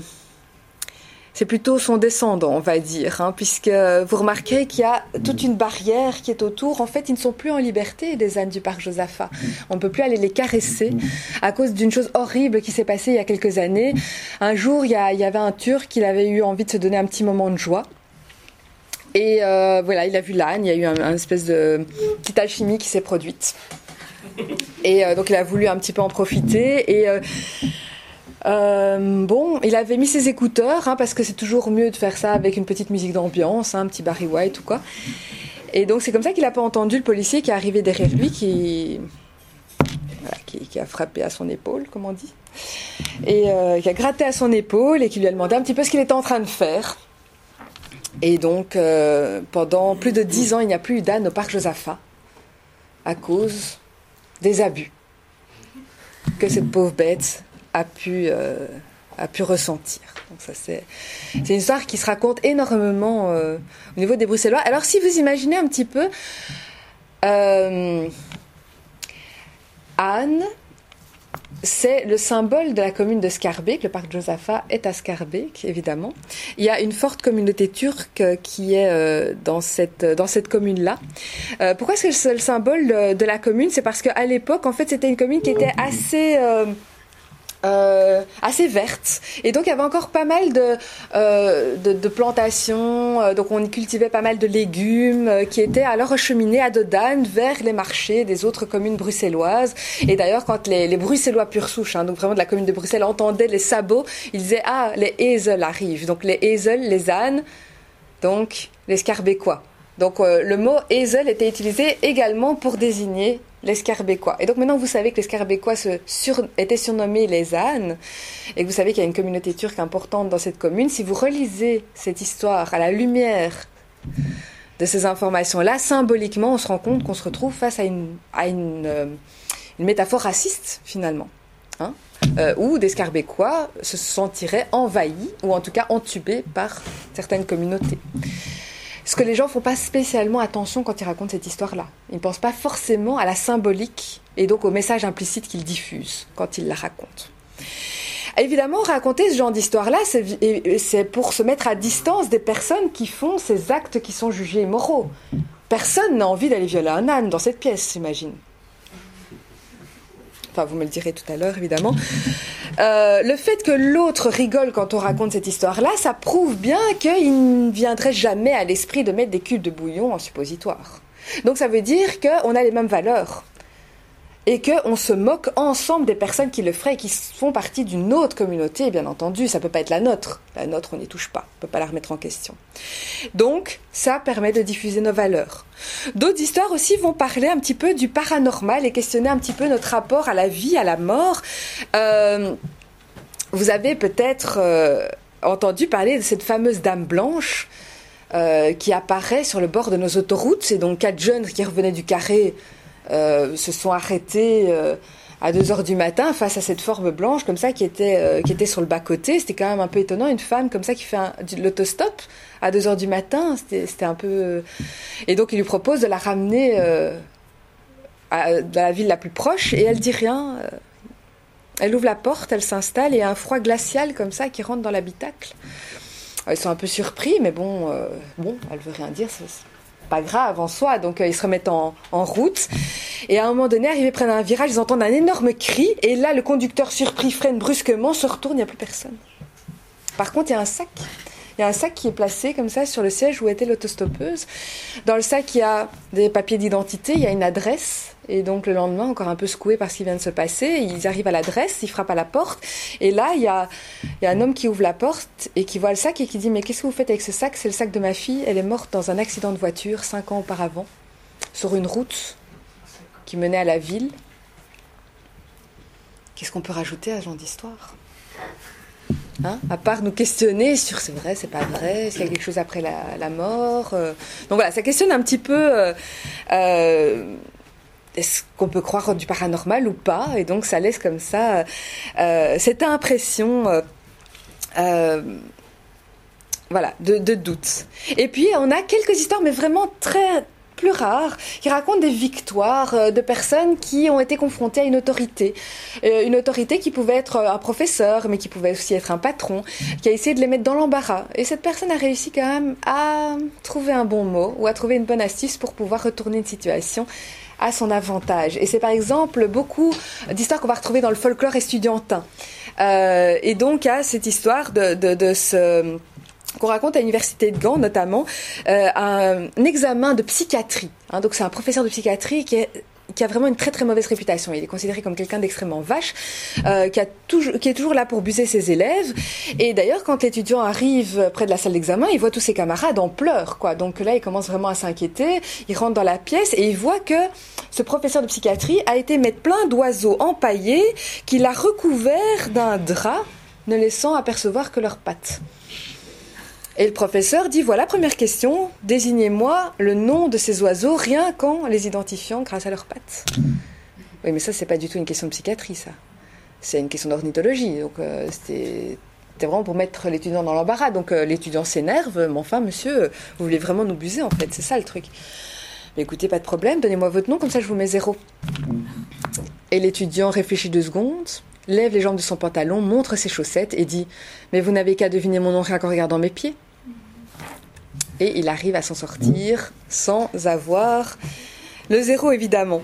plutôt son descendant, on va dire, hein, puisque vous remarquerez qu'il y a toute une barrière qui est autour. En fait, ils ne sont plus en liberté, des ânes du parc Josaphat. On ne peut plus aller les caresser à cause d'une chose horrible qui s'est passée il y a quelques années. Un jour, il y, avait un Turc qui avait eu envie de se donner un petit moment de joie. Et euh, voilà, il a vu l'âne, il y a eu un, espèce de petite alchimie qui s'est produite. Et euh, donc il a voulu un petit peu en profiter. Et euh, euh, bon, il avait mis ses écouteurs, hein, parce que c'est toujours mieux de faire ça avec une petite musique d'ambiance, hein, un petit Barry White ou quoi. Et donc c'est comme ça qu'il n'a pas entendu le policier qui est arrivé derrière lui, qui, qui, a frappé à son épaule, comme on dit, et qui a gratté à son épaule et qui lui a demandé un petit peu ce qu'il était en train de faire. Et donc pendant plus de dix ans, il n'y a plus eu d'âne au parc Josaphat à cause des abus que cette pauvre bête a pu, euh, ressentir. C'est une histoire qui se raconte énormément euh, au niveau des Bruxellois. Alors si vous imaginez un petit peu euh, Anne c'est le symbole de la commune de Scarbeck. Le parc Josaphat est à Scarbeck, évidemment. Il y a une forte communauté turque qui est euh, dans cette, dans cette commune-là. Euh, pourquoi est-ce que c'est le symbole de, la commune? C'est parce qu'à l'époque, en fait, c'était une commune qui était assez... Euh, euh, assez verte. Et donc il y avait encore pas mal de, euh, de, plantations, euh, donc on cultivait pas mal de légumes qui étaient alors acheminés à Dodane vers les marchés des autres communes bruxelloises. Et d'ailleurs quand les, les, Bruxellois pure souche, hein, donc vraiment de la commune de Bruxelles, entendaient les sabots, ils disaient ah les Hazel arrivent. Donc les Hazel, les ânes, donc les Scarbécois. Donc le mot Hazel était utilisé également pour désigner l'escarbécois. Et donc maintenant vous savez que l'escarbécois sur, était surnommé les ânes, et que vous savez qu'il y a une communauté turque importante dans cette commune. Si vous relisez cette histoire à la lumière de ces informations-là, symboliquement, on se rend compte qu'on se retrouve face à une, euh, métaphore raciste, finalement. Hein euh, où des Scarbécois se sentiraient envahis, ou en tout cas entubés par certaines communautés ce que les gens font pas spécialement attention quand ils racontent cette histoire-là. Ils ne pensent pas forcément à la symbolique et donc au message implicite qu'ils diffusent quand ils la racontent. Évidemment, raconter ce genre d'histoire-là, c'est pour se mettre à distance des personnes qui font ces actes qui sont jugés immoraux. Personne n'a envie d'aller violer un âne dans cette pièce, j'imagine vous me le direz tout à l'heure, évidemment. Euh, le fait que l'autre rigole quand on raconte cette histoire-là, ça prouve bien qu'il ne viendrait jamais à l'esprit de mettre des cubes de bouillon en suppositoire. Donc ça veut dire qu'on a les mêmes valeurs et qu'on se moque ensemble des personnes qui le feraient et qui font partie d'une autre communauté, bien entendu. Ça ne peut pas être la nôtre. La nôtre, on n'y touche pas. On ne peut pas la remettre en question. Donc, ça permet de diffuser nos valeurs. D'autres histoires aussi vont parler un petit peu du paranormal et questionner un petit peu notre rapport à la vie, à la mort. Euh, vous avez peut-être euh, entendu parler de cette fameuse dame blanche euh, qui apparaît sur le bord de nos autoroutes. C'est donc quatre jeunes qui revenaient du carré euh, se sont arrêtés euh, à 2 heures du matin face à cette forme blanche comme ça qui était, euh, qui était sur le bas-côté. C'était quand même un peu étonnant, une femme comme ça qui fait l'autostop à 2 heures du matin. C'était un peu... Et donc il lui propose de la ramener à, dans la ville la plus proche et elle dit rien. Elle ouvre la porte, elle s'installe et un froid glacial comme ça qui rentre dans l'habitacle. Ils sont un peu surpris, mais bon, bon, elle veut rien dire pas grave en soi. Donc euh, ils se remettent en, route. Et à un moment donné, arrivé près d'un virage, ils entendent un énorme cri. Et là, le conducteur surpris freine brusquement, se retourne, il n'y a plus personne. Par contre, il y a un sac. Il y a un sac qui est placé comme ça sur le siège où était l'autostoppeuse. Dans le sac, il y a des papiers d'identité, il y a une adresse. Et donc le lendemain, encore un peu secoué par ce qui vient de se passer, ils arrivent à l'adresse, ils frappent à la porte. Et là, il y, a, y a un homme qui ouvre la porte et qui voit le sac et qui dit Mais qu'est-ce que vous faites avec ce sac? C'est le sac de ma fille. Elle est morte dans un accident de voiture cinq ans auparavant, sur une route qui menait à la ville. Qu'est-ce qu'on peut rajouter à ce genre d'histoire? Hein, à part nous questionner sur c'est vrai, c'est pas vrai, est-ce qu'il y a quelque chose après la, mort euh. Donc voilà, ça questionne un petit peu euh, euh, est-ce qu'on peut croire du paranormal ou pas Et donc ça laisse comme ça cette impression. voilà, de, de doute. Et puis on a quelques histoires, mais vraiment très plus rares, qui racontent des victoires euh, de personnes qui ont été confrontées à une autorité. Euh, une autorité qui pouvait être euh, un professeur, mais qui pouvait aussi être un patron, qui a essayé de les mettre dans l'embarras. Et cette personne a réussi quand même à trouver un bon mot ou à trouver une bonne astuce pour pouvoir retourner une situation à son avantage. Et c'est par exemple beaucoup d'histoires qu'on va retrouver dans le folklore estudiantin. et donc à cette histoire de, de, de ce qu'on raconte à l'université de Gand notamment euh, un examen de psychiatrie. Hein, donc c'est un professeur de psychiatrie qui est qui a vraiment une très très mauvaise réputation. Il est considéré comme quelqu'un d'extrêmement vache, euh, qui, a qui est toujours là pour buser ses élèves. Et d'ailleurs, quand l'étudiant arrive près de la salle d'examen, il voit tous ses camarades en pleurs. Quoi. Donc là, il commence vraiment à s'inquiéter. Il rentre dans la pièce et il voit que ce professeur de psychiatrie a été mettre plein d'oiseaux empaillés qu'il a recouverts d'un drap, ne laissant apercevoir que leurs pattes. Et le professeur dit voilà, première question, désignez-moi le nom de ces oiseaux rien qu'en les identifiant grâce à leurs pattes. Oui, mais ça, c'est pas du tout une question de psychiatrie, ça. C'est une question d'ornithologie. Donc, euh, c'était vraiment pour mettre l'étudiant dans l'embarras. Donc, euh, l'étudiant s'énerve, mais enfin, monsieur, vous voulez vraiment nous buser, en fait. C'est ça le truc. Mais écoutez, pas de problème, donnez-moi votre nom, comme ça je vous mets zéro. Et l'étudiant réfléchit deux secondes, lève les jambes de son pantalon, montre ses chaussettes et dit Mais vous n'avez qu'à deviner mon nom rien qu'en regardant mes pieds et il arrive à s'en sortir sans avoir le zéro évidemment.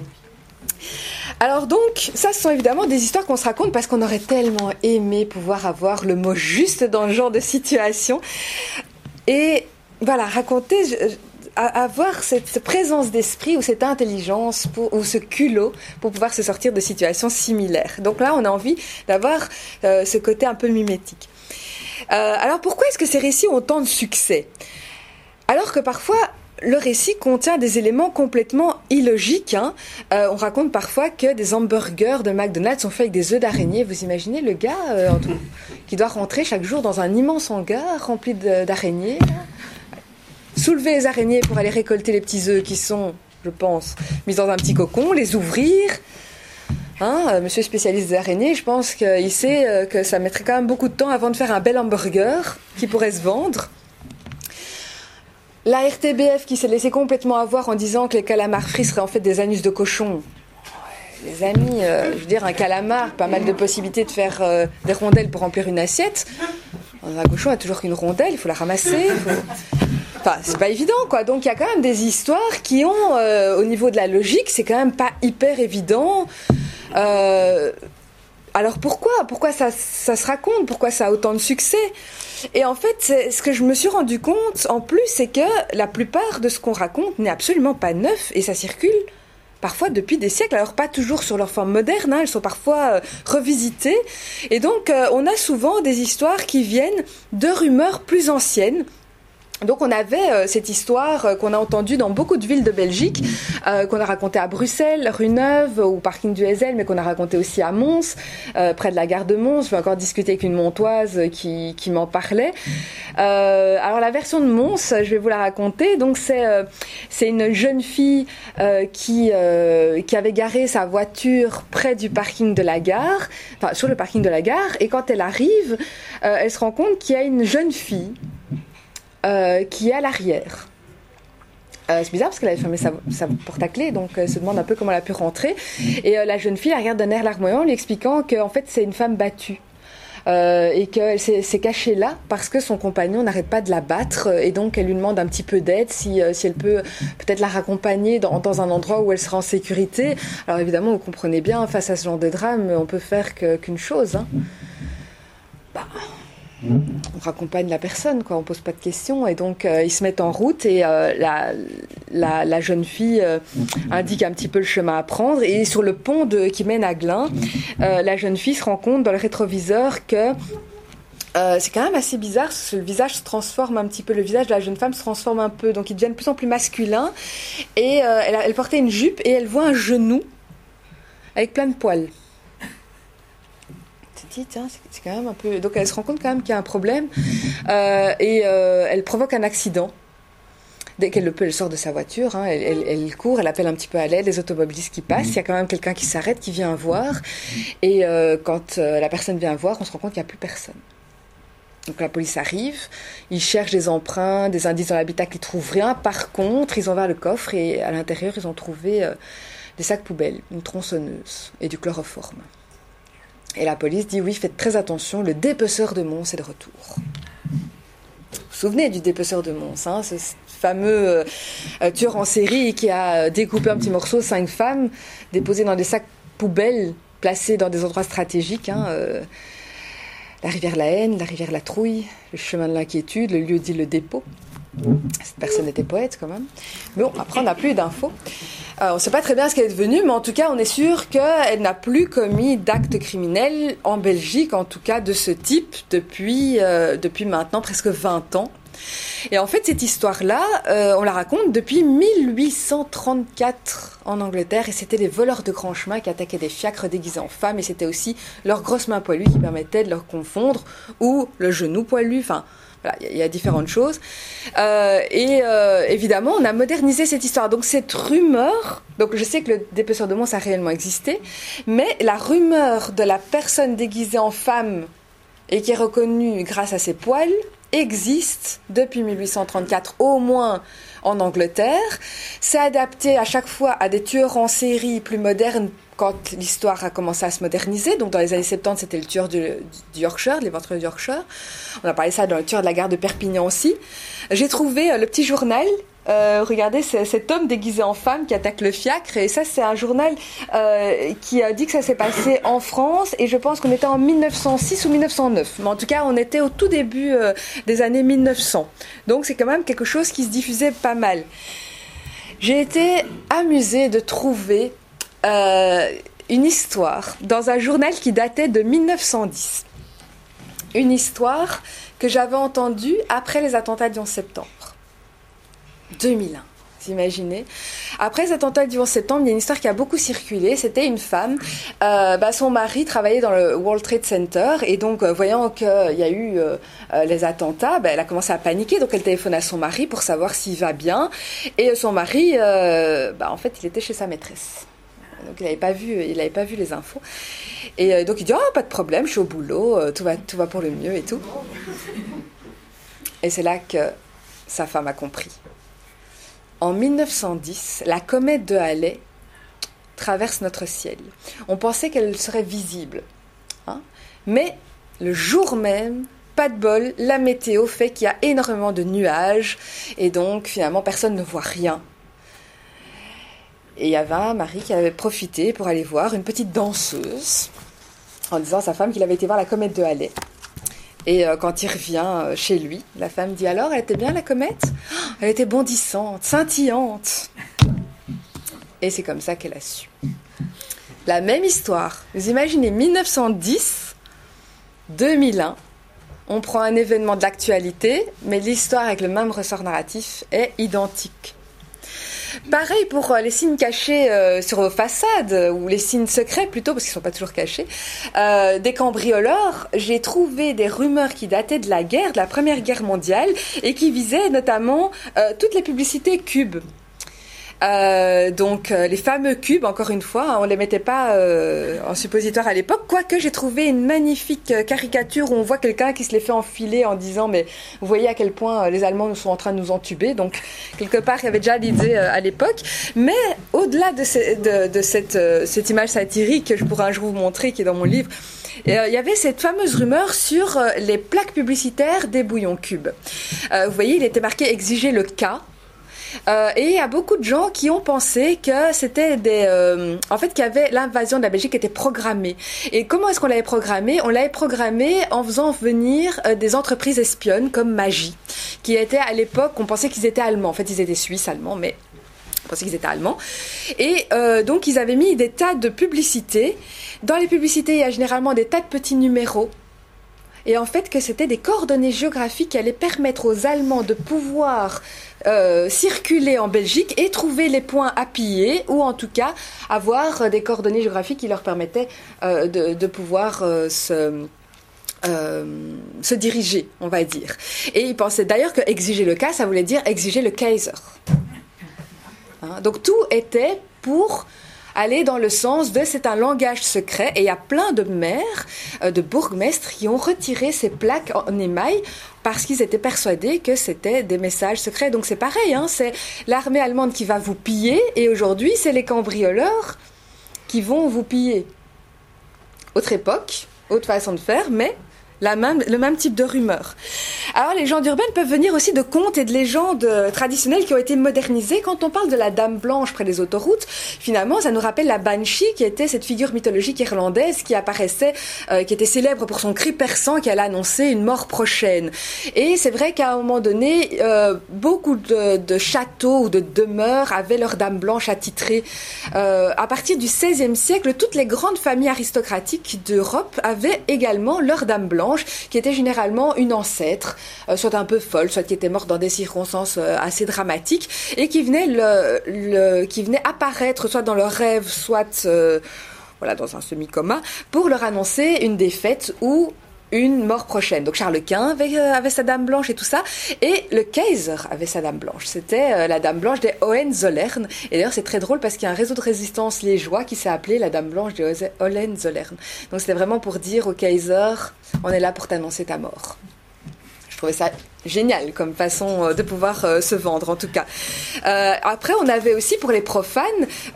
Alors donc, ça ce sont évidemment des histoires qu'on se raconte parce qu'on aurait tellement aimé pouvoir avoir le mot juste dans le genre de situation. Et voilà, raconter, avoir cette présence d'esprit ou cette intelligence ou ce culot pour pouvoir se sortir de situations similaires. Donc là, on a envie d'avoir euh, ce côté un peu mimétique. Euh, alors pourquoi est-ce que ces récits ont tant de succès? Alors que parfois, le récit contient des éléments complètement illogiques. Hein. Euh, on raconte parfois que des hamburgers de McDonald's sont faits avec des œufs d'araignée. Vous imaginez le gars euh, qui doit rentrer chaque jour dans un immense hangar rempli d'araignées, soulever les araignées pour aller récolter les petits œufs qui sont, je pense, mis dans un petit cocon, les ouvrir. Hein, euh, monsieur spécialiste des araignées, je pense qu'il sait que ça mettrait quand même beaucoup de temps avant de faire un bel hamburger qui pourrait se vendre. La RTBF qui s'est laissé complètement avoir en disant que les calamars frits seraient en fait des anus de cochon. Les amis, euh, je veux dire, un calamar, pas mal de possibilités de faire euh, des rondelles pour remplir une assiette. Un cochon a toujours qu'une rondelle, il faut la ramasser. Enfin, c'est pas évident, quoi. Donc, il y a quand même des histoires qui ont, euh, au niveau de la logique, c'est quand même pas hyper évident. Alors pourquoi? Pourquoi ça, ça se raconte? Pourquoi ça a autant de succès? Et en fait, ce que je me suis rendu compte en plus, c'est que la plupart de ce qu'on raconte n'est absolument pas neuf et ça circule parfois depuis des siècles. Alors pas toujours sur leur forme moderne, hein, elles sont parfois euh, revisitées. Et donc euh, on a souvent des histoires qui viennent de rumeurs plus anciennes donc on avait euh, cette histoire euh, qu'on a entendue dans beaucoup de villes de Belgique, euh, qu'on a racontée à Bruxelles, rue Neuve, au parking du Hezel, mais qu'on a raconté aussi à Mons, près de la gare de Mons. Je vais encore discuter avec une montoise qui, qui m'en parlait. alors la version de Mons, je vais vous la raconter. Donc c'est c'est une jeune fille qui qui avait garé sa voiture près du parking de la gare, enfin sur le parking de la gare, et quand elle arrive, elle se rend compte qu'il y a une jeune fille euh, qui est à l'arrière. Euh, c'est bizarre parce qu'elle avait fermé sa, porte à clé, donc elle se demande un peu comment elle a pu rentrer. Et euh, la jeune fille elle regarde d'un air larmoyant, lui expliquant qu'en fait c'est une femme battue. et qu'elle s'est cachée là parce que son compagnon n'arrête pas de la battre et donc elle lui demande un petit peu d'aide si, si elle peut peut-être la raccompagner dans, dans, un endroit où elle sera en sécurité. Alors évidemment, vous comprenez bien, face à ce genre de drame, on peut faire qu'une chose. Hein. Bah, on raccompagne la personne, quoi. On pose pas de questions et donc ils se mettent en route et la, la, la, jeune fille indique un petit peu le chemin à prendre et sur le pont qui mène à Glin, la jeune fille se rend compte dans le rétroviseur que euh, c'est quand même assez bizarre, le visage se transforme un petit peu, le visage de la jeune femme se transforme un peu, donc il devient de plus en plus masculin. Et euh, elle, elle, portait une jupe et elle voit un genou avec plein de poils. Peu. Donc elle se rend compte quand même qu'il y a un problème euh, et elle provoque un accident. Dès qu'elle le peut, elle sort de sa voiture, hein, elle, court, elle appelle un petit peu à l'aide les automobilistes qui passent. Il y a quand même quelqu'un qui s'arrête, qui vient voir. Et quand la personne vient voir, on se rend compte qu'il n'y a plus personne. Donc la police arrive, ils cherchent des empreintes, des indices dans l'habitacle, ils trouvent rien. Par contre, ils ont ouvert le coffre et à l'intérieur, ils ont trouvé euh, des sacs poubelles, une tronçonneuse et du chloroforme. Et la police dit oui, faites très attention, le dépeceur de Mons est de retour. Vous vous souvenez du dépeceur de Mons, hein, ce fameux euh, tueur en série qui a découpé un petit morceau cinq femmes, déposées dans des sacs poubelles placés dans des endroits stratégiques. Hein, euh, la rivière La Haine, la rivière La Trouille, le chemin de l'inquiétude, le lieu dit le dépôt. Cette personne était poète quand même. Bon, après on n'a plus d'infos. Euh, on ne sait pas très bien ce qu'elle est devenue, mais en tout cas on est sûr qu'elle n'a plus commis d'actes criminels en Belgique, en tout cas de ce type, depuis, euh, depuis maintenant presque 20 ans. Et en fait, cette histoire-là, euh, on la raconte depuis 1834 en Angleterre, et c'était les voleurs de grand chemin qui attaquaient des fiacres déguisés en femmes, et c'était aussi leurs grosses mains poilues qui permettaient de leur confondre, ou le genou poilu, enfin... Il y, a différentes choses. Euh, et euh, évidemment, on a modernisé cette histoire. Donc cette rumeur, donc je sais que le dépeceur de Mons a réellement existé, mais la rumeur de la personne déguisée en femme et qui est reconnue grâce à ses poils existe depuis 1834 au moins en Angleterre. C'est adapté à chaque fois à des tueurs en série plus modernes quand l'histoire a commencé à se moderniser. Donc dans les années 70, c'était le tueur du, du Yorkshire, l'éventreur du Yorkshire. On a parlé ça dans le tueur de la gare de Perpignan aussi. J'ai trouvé euh, le petit journal euh, regardez cet homme déguisé en femme qui attaque le fiacre. Et ça, c'est un journal euh, qui a dit que ça s'est passé en France. Et je pense qu'on était en 1906 ou 1909. Mais en tout cas, on était au tout début euh, des années 1900. Donc c'est quand même quelque chose qui se diffusait pas mal. J'ai été amusée de trouver euh, une histoire dans un journal qui datait de 1910. Une histoire que j'avais entendue après les attentats du 11 septembre. 2001. Vous imaginez Après cet attentat du 11 septembre, il y a une histoire qui a beaucoup circulé. C'était une femme. Euh, bah, son mari travaillait dans le World Trade Center et donc, euh, voyant qu'il y a eu les attentats, bah, elle a commencé à paniquer. Donc, elle téléphone à son mari pour savoir s'il va bien. Et son mari, bah, en fait, il était chez sa maîtresse. Donc, il n'avait pas vu, il n'avait pas vu les infos. Et donc, il dit, oh, pas de problème, je suis au boulot, tout va, tout va pour le mieux et tout. Et c'est là que sa femme a compris. En 1910, la comète de Halley traverse notre ciel. On pensait qu'elle serait visible. Hein Mais le jour même, pas de bol, la météo fait qu'il y a énormément de nuages et donc finalement personne ne voit rien. Et il y avait un mari qui avait profité pour aller voir une petite danseuse en disant à sa femme qu'il avait été voir la comète de Halley. Et euh, quand il revient euh, chez lui, la femme dit alors, elle était bien la comète? Oh, Elle était bondissante, scintillante. Et c'est comme ça qu'elle a su. La même histoire. Vous imaginez 1910, 2001. On prend un événement de l'actualité, mais l'histoire avec le même ressort narratif est identique. Pareil pour euh, les signes cachés euh, sur vos façades, ou les signes secrets plutôt, parce qu'ils ne sont pas toujours cachés. Euh, des cambrioleurs, j'ai trouvé des rumeurs qui dataient de la guerre, de la Première Guerre mondiale, et qui visaient notamment toutes les publicités cubes. Euh, donc euh, les fameux cubes, encore une fois, hein, on les mettait pas euh, en suppositoire à l'époque, quoique j'ai trouvé une magnifique caricature où on voit quelqu'un qui se les fait enfiler en disant mais vous voyez à quel point les Allemands nous sont en train de nous entuber. Donc quelque part il y avait déjà l'idée à l'époque. Mais au-delà de, cette, image satirique que je pourrais un jour vous montrer, qui est dans mon livre, il y avait cette fameuse rumeur sur les plaques publicitaires des bouillons cubes. vous voyez, il était marqué exiger le cas. Euh, et il y a beaucoup de gens qui ont pensé que c'était des, euh, en fait, qu'il y avait l'invasion de la Belgique était programmée. Et comment est-ce qu'on l'avait programmée? On l'avait programmée en faisant venir euh, des entreprises espionnes comme Magie, qui étaient à l'époque, on pensait qu'ils étaient allemands. En fait, ils étaient suisses allemands, mais on pensait qu'ils étaient allemands. Et donc, ils avaient mis des tas de publicités. Dans les publicités, il y a généralement des tas de petits numéros et en fait que c'était des coordonnées géographiques qui allaient permettre aux Allemands de pouvoir euh, circuler en Belgique et trouver les points à piller ou en tout cas avoir des coordonnées géographiques qui leur permettaient euh, de, pouvoir euh, se, se diriger, on va dire. Et ils pensaient d'ailleurs que exiger le cas, ça voulait dire exiger le Kaiser. Hein, donc tout était pour aller dans le sens de c'est un langage secret et il y a plein de maires, de bourgmestres qui ont retiré ces plaques en émail parce qu'ils étaient persuadés que c'était des messages secrets. Donc c'est pareil, hein, c'est l'armée allemande qui va vous piller et aujourd'hui c'est les cambrioleurs qui vont vous piller. Autre époque, autre façon de faire, mais même, le même type de rumeur. Alors les légendes urbaines peuvent venir aussi de contes et de légendes euh, traditionnelles qui ont été modernisées. Quand on parle de la Dame Blanche près des autoroutes, finalement, ça nous rappelle la Banshee, qui était cette figure mythologique irlandaise qui apparaissait, euh, qui était célèbre pour son cri perçant, qui allait annoncer une mort prochaine. Et c'est vrai qu'à un moment donné, euh, beaucoup de, châteaux ou de demeures avaient leur Dame Blanche attitrée. à partir du XVIe siècle, toutes les grandes familles aristocratiques d'Europe avaient également leur Dame Blanche qui était généralement une ancêtre, euh, soit un peu folle, soit qui était morte dans des circonstances euh, assez dramatiques, et qui venait, le, qui venait apparaître soit dans leurs rêves, soit euh, voilà, dans un semi-coma, pour leur annoncer une défaite ou une mort prochaine. Donc Charles Quint avait, sa dame blanche et tout ça, et le Kaiser avait sa dame blanche. C'était la dame blanche des Hohenzollern. Et d'ailleurs c'est très drôle parce qu'il y a un réseau de résistance liégeois qui s'est appelé la dame blanche des Hohenzollern. Donc c'était vraiment pour dire au Kaiser, on est là pour t'annoncer ta mort. Je trouvais ça génial comme façon euh, de pouvoir euh, se vendre en tout cas. Euh, après, on avait aussi pour les profanes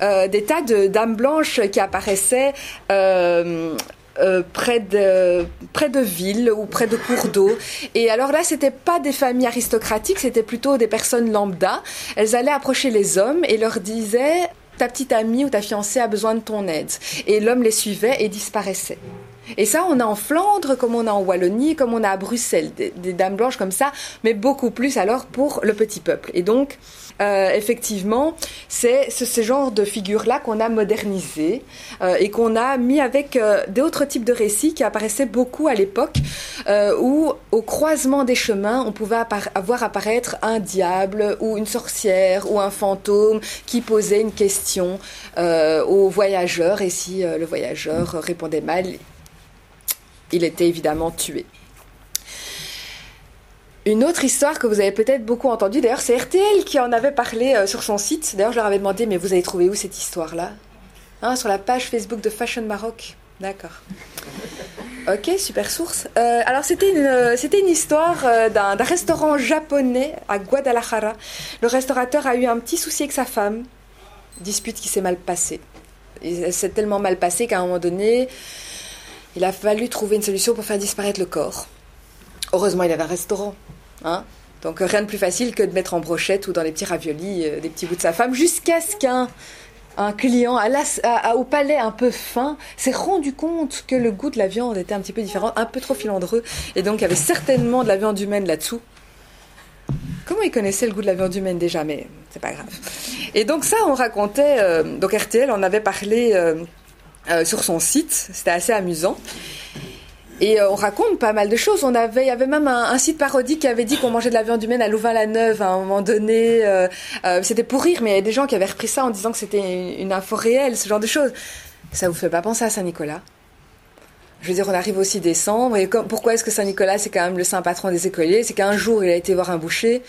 des tas de dames blanches qui apparaissaient. Près de près de villes ou près de cours d'eau. Et alors là, c'était pas des familles aristocratiques, c'était plutôt des personnes lambda. Elles allaient approcher les hommes et leur disaient ta petite amie ou ta fiancée a besoin de ton aide. Et l'homme les suivait et disparaissait. Et ça, on a en Flandre, comme on a en Wallonie, comme on a à Bruxelles, des, dames blanches comme ça, mais beaucoup plus alors pour le petit peuple. Et donc, euh, effectivement, c'est ce, genre de figure-là qu'on a modernisé euh, et qu'on a mis avec euh, d'autres types de récits qui apparaissaient beaucoup à l'époque, où au croisement des chemins, on pouvait avoir apparaître un diable ou une sorcière ou un fantôme qui posait une question aux voyageurs et si le voyageur répondait mal, il était évidemment tué. Une autre histoire que vous avez peut-être beaucoup entendue, d'ailleurs c'est RTL qui en avait parlé euh, sur son site. D'ailleurs je leur avais demandé, mais vous avez trouvé où cette histoire-là? Hein, Sur la page Facebook de Fashion Maroc. D'accord. Ok, super source. Euh, alors c'était une, euh, c'était une histoire d'un, restaurant japonais à Guadalajara. Le restaurateur a eu un petit souci avec sa femme, dispute qui s'est mal passée. Il s'est tellement mal passé qu'à un moment donné, il a fallu trouver une solution pour faire disparaître le corps. Heureusement, il avait un restaurant. Hein Donc rien de plus facile que de mettre en brochette ou dans les petits raviolis euh, des petits bouts de sa femme, jusqu'à ce qu'un un client au palais un peu fin s'est rendu compte que le goût de la viande était un petit peu différent, un peu trop filandreux, et donc il y avait certainement de la viande humaine là-dessous. Comment il connaissait le goût de la viande humaine déjà, mais c'est pas grave. Et donc ça, on racontait, euh, donc RTL en avait parlé euh, euh, sur son site. C'était assez amusant. Et euh, on raconte pas mal de choses. On avait, il y avait même un, site parodique qui avait dit qu'on mangeait de la viande humaine à Louvain-la-Neuve à un moment donné. Euh, c'était pour rire, mais il y a des gens qui avaient repris ça en disant que c'était une, info réelle, ce genre de choses. Ça vous fait pas penser à Saint-Nicolas? Je veux dire, on arrive aussi décembre, et pourquoi est-ce que Saint-Nicolas, c'est quand même le saint patron des écoliers? C'est qu'un jour, il a été voir un boucher,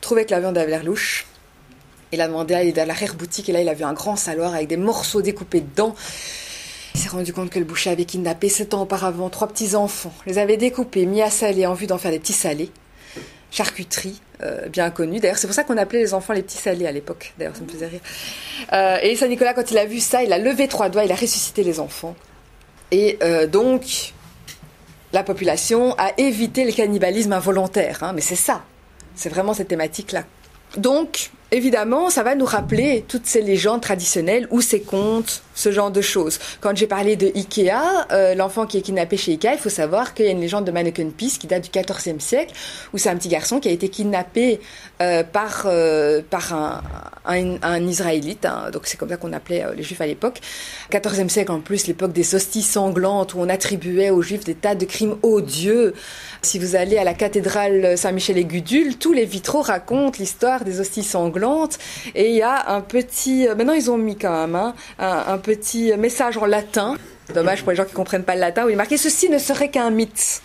trouvait que la viande avait l'air louche. Il a demandé à aller dans l'arrière-boutique, et là, il a vu un grand saloir avec des morceaux découpés dedans. Il s'est rendu compte que le boucher avait kidnappé sept ans auparavant trois petits enfants, les avait découpés, mis à saler en vue d'en faire des petits salés. Charcuterie, euh, bien connue. D'ailleurs, c'est pour ça qu'on appelait les enfants les petits salés à l'époque. D'ailleurs, ça me faisait rire. Euh, et Saint Nicolas, quand il a vu ça, il a levé trois doigts, il a ressuscité les enfants. Et donc, la population a évité le cannibalisme involontaire. Hein, mais c'est ça, c'est vraiment cette thématique-là. Donc, évidemment, ça va nous rappeler toutes ces légendes traditionnelles ou ces contes, ce genre de choses. Quand j'ai parlé de Ikea, euh, l'enfant qui est kidnappé chez Ikea, il faut savoir qu'il y a une légende de Mannequin Peace qui date du XIVe siècle, où c'est un petit garçon qui a été kidnappé euh, par euh, par un, un, Israélite. Hein. donc c'est comme ça qu'on appelait les Juifs à l'époque. XIVe siècle en plus, l'époque des hosties sanglantes où on attribuait aux Juifs des tas de crimes odieux. Si vous allez à la cathédrale Saint-Michel et Gudule, tous les vitraux racontent l'histoire des hosties sanglantes. Et il y a un petit, maintenant ils ont mis quand même hein, un, petit message en latin. Dommage pour les gens qui comprennent pas le latin où il marquait ceci ne serait qu'un mythe.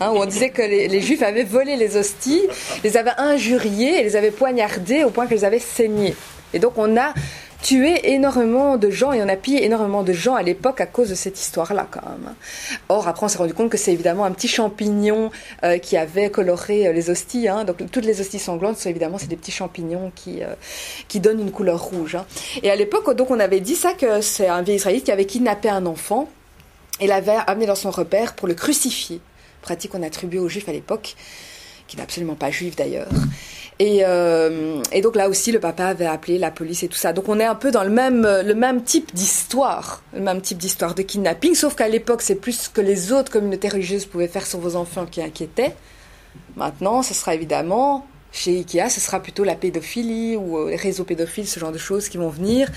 Hein, où on disait que les, Juifs avaient volé les hosties, les avaient injuriés et les avaient poignardés au point qu'elles avaient saigné. Et donc on a tué énormément de gens et on a pillé énormément de gens à l'époque à cause de cette histoire-là quand même. Or après on s'est rendu compte que c'est évidemment un petit champignon euh, qui avait coloré euh, les hosties. Hein. Donc toutes les hosties sanglantes sont évidemment c'est des petits champignons qui euh, qui donnent une couleur rouge. Hein. Et à l'époque donc on avait dit ça que c'est un vieil israélite qui avait kidnappé un enfant et l'avait amené dans son repère pour le crucifier. Pratique qu'on attribuait aux juifs à l'époque, qui n'est absolument pas juif d'ailleurs. Et, euh, et, donc là aussi, le papa avait appelé la police et tout ça. Donc on est un peu dans le même, le même type d'histoire, le même type d'histoire de kidnapping, sauf qu'à l'époque, c'est plus ce que les autres communautés religieuses pouvaient faire sur vos enfants qui inquiétait. Maintenant, ce sera évidemment, chez Ikea, ce sera plutôt la pédophilie ou euh, les réseaux pédophiles, ce genre de choses qui vont venir.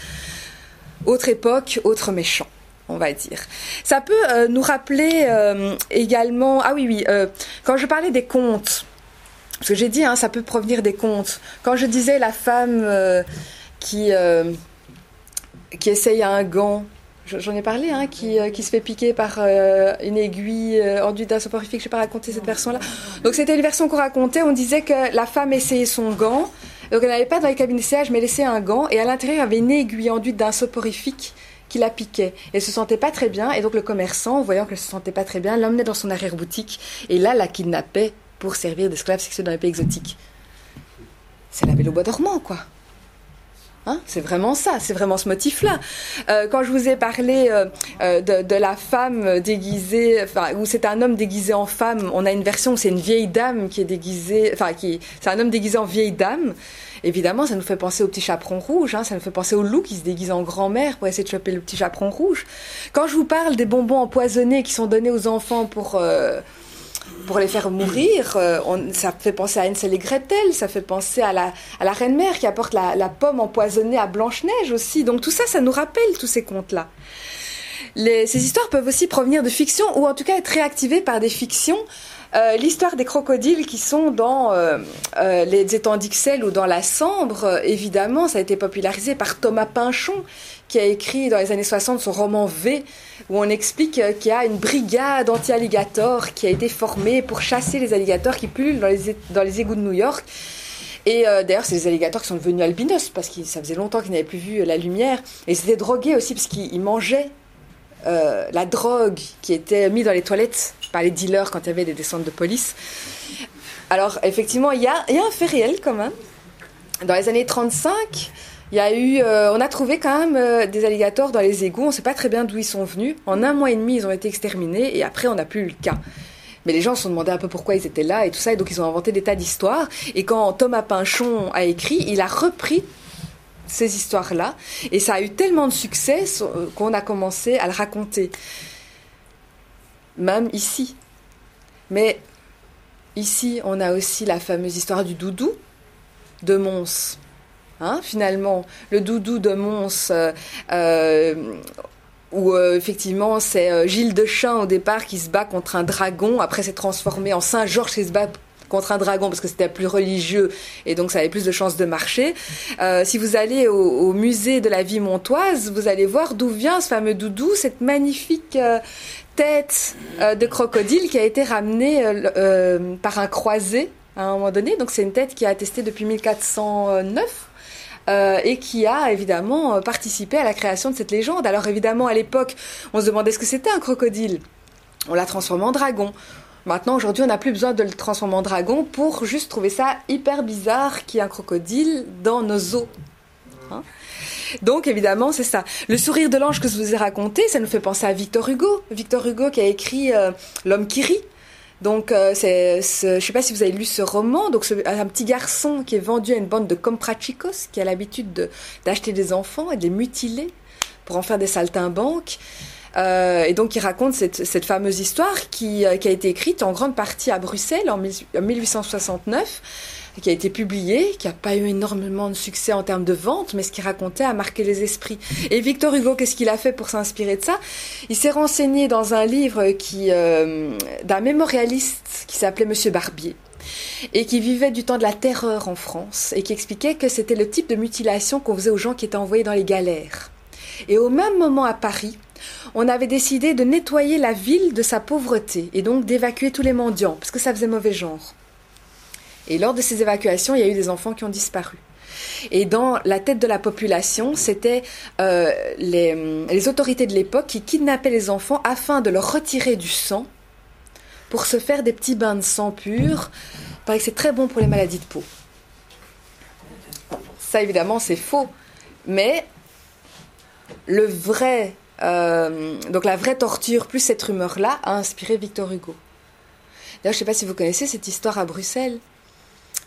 Autre époque, autre méchant on va dire. Ça peut euh, nous rappeler également, ah oui oui, quand je parlais des contes, parce que j'ai dit, hein, ça peut provenir des contes. Quand je disais la femme euh, qui, euh, qui essaye un gant, j'en ai parlé, hein, qui, euh, qui, se fait piquer par une aiguille enduite d'un soporifique, je ne vais pas raconter cette version-là. Donc c'était une version qu'on racontait, on disait que la femme essayait son gant, donc elle n'allait pas dans les cabines d'essayage, mais elle essayait un gant, et à l'intérieur il y avait une aiguille enduite d'un soporifique qui la piquait. Elle se sentait pas très bien, et donc le commerçant, voyant qu'elle se sentait pas très bien, l'emmenait dans son arrière-boutique, et là la kidnappait pour servir d'esclaves sexuels dans les pays exotiques. C'est la belle au bois dormant, quoi. Hein c'est vraiment ça, c'est vraiment ce motif-là. Euh, quand je vous ai parlé euh, euh, de, la femme déguisée, enfin, où c'est un homme déguisé en femme, on a une version où c'est une vieille dame qui est déguisée, enfin, qui, c'est un homme déguisé en vieille dame. Évidemment, ça nous fait penser au petit chaperon rouge, hein, ça nous fait penser au loup qui se déguise en grand-mère pour essayer de choper le petit chaperon rouge. Quand je vous parle des bonbons empoisonnés qui sont donnés aux enfants pour pour les faire mourir, euh, ça fait penser à Hansel et Gretel, ça fait penser à la, à la reine mère qui apporte la, pomme empoisonnée à Blanche-Neige aussi. Donc tout ça, ça nous rappelle tous ces contes-là. ces histoires peuvent aussi provenir de fiction ou en tout cas être réactivées par des fictions. Euh, l'histoire des crocodiles qui sont dans euh, les étangs d'Ixelles ou dans la Sambre, évidemment, ça a été popularisé par Thomas Pinchon, qui a écrit dans les années 60 son roman V, où on explique qu'il y a une brigade anti-alligators qui a été formée pour chasser les alligators qui pullulent dans les, les égouts de New York. Et euh, d'ailleurs, c'est des alligators qui sont devenus albinos parce que ça faisait longtemps qu'ils n'avaient plus vu la lumière. Et ils étaient drogués aussi parce qu'ils mangeaient euh, la drogue qui était mise dans les toilettes par les dealers quand il y avait des descentes de police. Alors, effectivement, il y a, un fait réel quand même. Dans les années 35, il y a eu, euh, on a trouvé quand même euh, des alligators dans les égouts. On ne sait pas très bien d'où ils sont venus. En un mois et demi, ils ont été exterminés et après, on n'a plus eu le cas. Mais les gens se sont demandé un peu pourquoi ils étaient là et tout ça, et donc ils ont inventé des tas d'histoires. Et quand Thomas Pinchon a écrit, il a repris ces histoires-là, et ça a eu tellement de succès euh, qu'on a commencé à le raconter, même ici. Mais ici, on a aussi la fameuse histoire du doudou de Mons. Hein, finalement, le doudou de Mons, euh, euh, où effectivement c'est Gilles de Chin au départ qui se bat contre un dragon, après s'est transformé en Saint Georges qui se bat contre un dragon parce que c'était plus religieux et donc ça avait plus de chances de marcher. si vous allez au, musée de la vie montoise, vous allez voir d'où vient ce fameux doudou, cette magnifique tête de crocodile qui a été ramenée par un croisé à un moment donné. Donc c'est une tête qui a attesté depuis 1409 euh, et qui a évidemment euh, participé à la création de cette légende. Alors évidemment, à l'époque, on se demandait ce que c'était un crocodile. On l'a transformé en dragon. Maintenant, aujourd'hui, on n'a plus besoin de le transformer en dragon pour juste trouver ça hyper bizarre qu'il y ait un crocodile dans nos eaux. Hein Donc évidemment, c'est ça. Le sourire de l'ange que je vous ai raconté, ça nous fait penser à Victor Hugo. Victor Hugo qui a écrit euh, L'homme qui rit. Donc, euh, je ne sais pas si vous avez lu ce roman. Donc, c'est un petit garçon qui est vendu à une bande de comprachicos qui a l'habitude d'acheter des enfants et de les mutiler pour en faire des saltimbanques. Euh, et donc, il raconte cette, cette fameuse histoire qui, euh, qui, a été écrite en grande partie à Bruxelles en 1869 qui a été publié, qui n'a pas eu énormément de succès en termes de vente, mais ce qu'il racontait a marqué les esprits. Et Victor Hugo, qu'est-ce qu'il a fait pour s'inspirer de ça? Il s'est renseigné dans un livre qui euh, d'un mémorialiste qui s'appelait Monsieur Barbier et qui vivait du temps de la terreur en France et qui expliquait que c'était le type de mutilation qu'on faisait aux gens qui étaient envoyés dans les galères. Et au même moment à Paris, on avait décidé de nettoyer la ville de sa pauvreté et donc d'évacuer tous les mendiants parce que ça faisait mauvais genre. Et lors de ces évacuations, il y a eu des enfants qui ont disparu. Et dans la tête de la population, c'était euh, les, autorités de l'époque qui kidnappaient les enfants afin de leur retirer du sang pour se faire des petits bains de sang pur. Il que c'est très bon pour les maladies de peau. Ça, évidemment, c'est faux. Mais le vrai, euh, donc la vraie torture plus cette rumeur-là a inspiré Victor Hugo. D'ailleurs, je ne sais pas si vous connaissez cette histoire à Bruxelles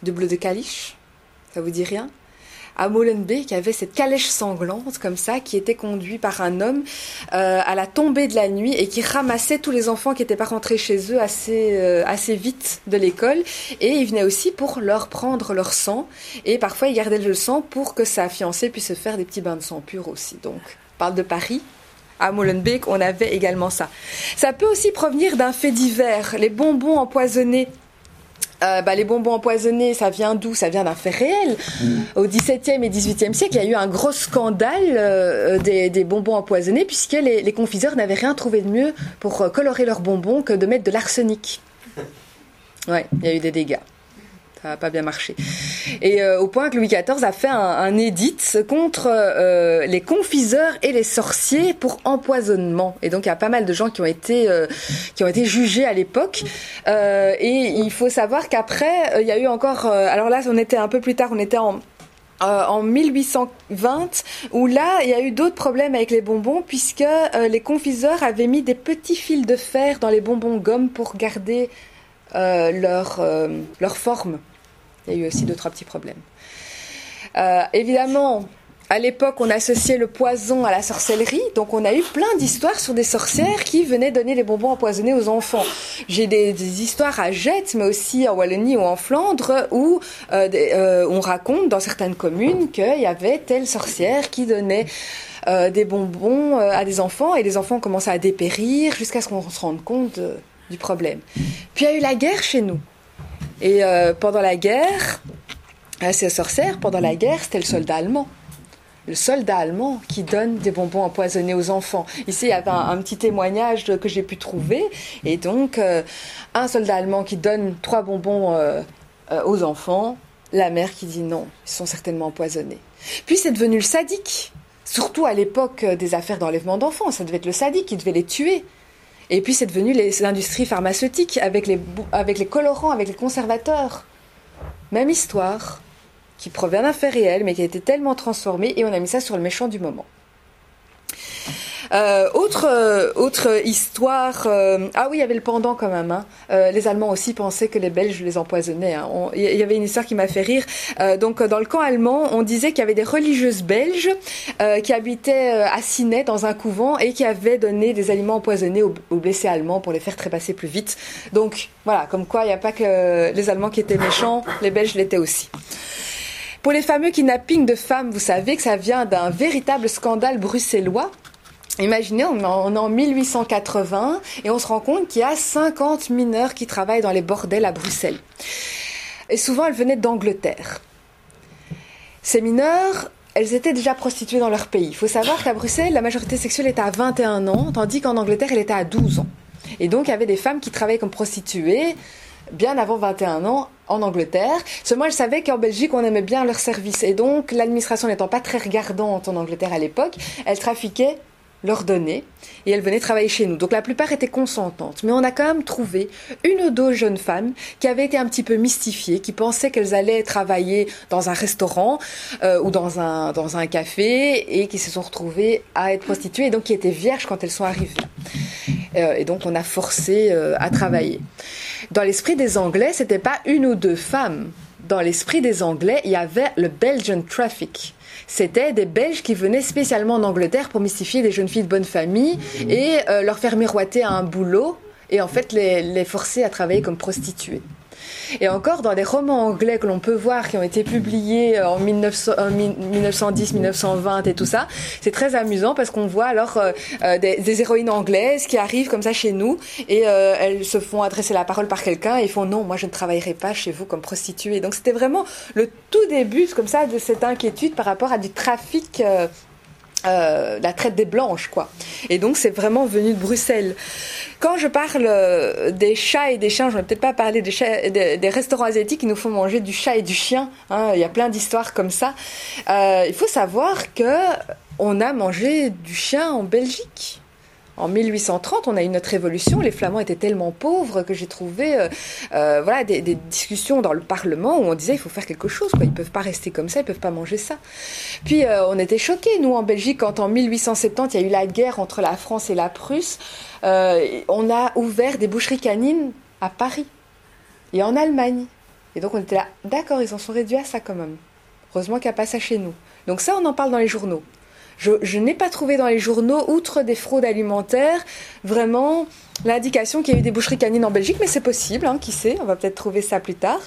de bleu de caliche. Ça vous dit rien? À Molenbeek, avait cette calèche sanglante comme ça qui était conduite par un homme euh, à la tombée de la nuit et qui ramassait tous les enfants qui n'étaient pas rentrés chez eux assez, euh, assez vite de l'école et il venait aussi pour leur prendre leur sang et parfois il gardait le sang pour que sa fiancée puisse se faire des petits bains de sang pur aussi. Donc, on parle de Paris. À Molenbeek, on avait également ça. Ça peut aussi provenir d'un fait divers. Les bonbons empoisonnés euh, bah, les bonbons empoisonnés, ça vient d'où? Ça vient d'un fait réel. Mm. Au XVIIe et XVIIIe siècle, il y a eu un gros scandale euh, des, bonbons empoisonnés puisque les, confiseurs n'avaient rien trouvé de mieux pour euh, colorer leurs bonbons que de mettre de l'arsenic. Ouais, il y a eu des dégâts ça n'a pas bien marché. Et euh, au point que Louis XIV a fait un, un édit contre euh, les confiseurs et les sorciers pour empoisonnement. Et donc il y a pas mal de gens qui ont été euh, qui ont été jugés à l'époque. et il faut savoir qu'après il y a eu encore. alors là, on était un peu plus tard, on était en en 1820, où là, il y a eu d'autres problèmes avec les bonbons, puisque les confiseurs avaient mis des petits fils de fer dans les bonbons gomme pour garder leur, leur forme. Il y a eu aussi deux, trois petits problèmes. Euh, évidemment, à l'époque, on associait le poison à la sorcellerie, donc on a eu plein d'histoires sur des sorcières qui venaient donner les bonbons empoisonnés aux enfants. J'ai des, histoires à Jette, mais aussi en Wallonie ou en Flandre, où euh, euh, on raconte dans certaines communes qu'il y avait telle sorcière qui donnait des bonbons à des enfants, et les enfants commençaient à dépérir jusqu'à ce qu'on se rende compte du problème. Puis il y a eu la guerre chez nous. Et euh, pendant la guerre, euh, ces sorcières, pendant la guerre, c'était le soldat allemand. Le soldat allemand qui donne des bonbons empoisonnés aux enfants. Ici, il y a un, petit témoignage que j'ai pu trouver. Et donc, euh, un soldat allemand qui donne trois bonbons aux enfants, la mère qui dit non, ils sont certainement empoisonnés. Puis c'est devenu le sadique. Surtout à l'époque des affaires d'enlèvement d'enfants, ça devait être le sadique qui devait les tuer. Et puis c'est devenu les industries pharmaceutiques avec les, avec les colorants, avec les conservateurs. Même histoire, qui provient d'un fait réel, mais qui a été tellement transformée, et on a mis ça sur le méchant du moment. Euh, autre, euh, autre histoire. Euh, ah oui, il y avait le pendant quand même. Hein. les Allemands aussi pensaient que les Belges les empoisonnaient. Hein. Il y avait une histoire qui m'a fait rire. donc, dans le camp allemand, on disait qu'il y avait des religieuses belges qui habitaient à Ciney dans un couvent et qui avaient donné des aliments empoisonnés aux, aux blessés allemands pour les faire trépasser plus vite. Donc, voilà, comme quoi il n'y a pas que les Allemands qui étaient méchants, les Belges l'étaient aussi. Pour les fameux kidnappings de femmes, vous savez que ça vient d'un véritable scandale bruxellois Imaginez, on est en 1880 et on se rend compte qu'il y a 50 mineurs qui travaillent dans les bordels à Bruxelles. Et souvent, elles venaient d'Angleterre. Ces mineurs, elles étaient déjà prostituées dans leur pays. Il faut savoir qu'à Bruxelles, la majorité sexuelle était à 21 ans, tandis qu'en Angleterre, elle était à 12 ans. Et donc, il y avait des femmes qui travaillaient comme prostituées bien avant 21 ans en Angleterre. Seulement, elles savaient qu'en Belgique, on aimait bien leur service. Et donc, l'administration n'étant pas très regardante en Angleterre à l'époque, elles trafiquaient leur donner et elles venaient travailler chez nous. Donc la plupart étaient consentantes, mais on a quand même trouvé une ou deux jeunes femmes qui avaient été un petit peu mystifiées, qui pensaient qu'elles allaient travailler dans un restaurant euh, ou dans un, dans un café et qui se sont retrouvées à être prostituées et donc qui étaient vierges quand elles sont arrivées. Euh, et donc on a forcé euh, à travailler. Dans l'esprit des Anglais, c'était pas une ou deux femmes. Dans l'esprit des Anglais, il y avait le Belgian traffic c'était des Belges qui venaient spécialement en Angleterre pour mystifier des jeunes filles de bonne famille et euh, leur faire miroiter à un boulot et en fait les forcer à travailler comme prostituées. Et encore dans des romans anglais que l'on peut voir qui ont été publiés en 1910, 1920 et tout ça, c'est très amusant parce qu'on voit alors euh, euh, des, héroïnes anglaises qui arrivent comme ça chez nous et euh, elles se font adresser la parole par quelqu'un et font non, moi je ne travaillerai pas chez vous comme prostituée. Donc c'était vraiment le tout début comme ça de cette inquiétude par rapport à du trafic euh, la traite des blanches, quoi. Et donc, c'est vraiment venu de Bruxelles. Quand je parle euh, des chats et des chiens, je vais peut-être pas parler des, des, restaurants asiatiques qui nous font manger du chat et du chien. Hein. il y a plein d'histoires comme ça. Euh, il faut savoir que on a mangé du chien en Belgique. En 1830, on a eu notre révolution. Les Flamands étaient tellement pauvres que j'ai trouvé euh, euh, voilà, des, discussions dans le Parlement où on disait il faut faire quelque chose. Quoi. Ils ne peuvent pas rester comme ça, ils ne peuvent pas manger ça. Puis euh, on était choqués, nous, en Belgique, quand en 1870, il y a eu la guerre entre la France et la Prusse. on a ouvert des boucheries canines à Paris et en Allemagne. Et donc on était là, d'accord, ils en sont réduits à ça quand même. Heureusement qu'il n'y a pas ça chez nous. Donc ça, on en parle dans les journaux. Je, n'ai pas trouvé dans les journaux, outre des fraudes alimentaires, vraiment l'indication qu'il y a eu des boucheries canines en Belgique, mais c'est possible, hein, qui sait, on va peut-être trouver ça plus tard.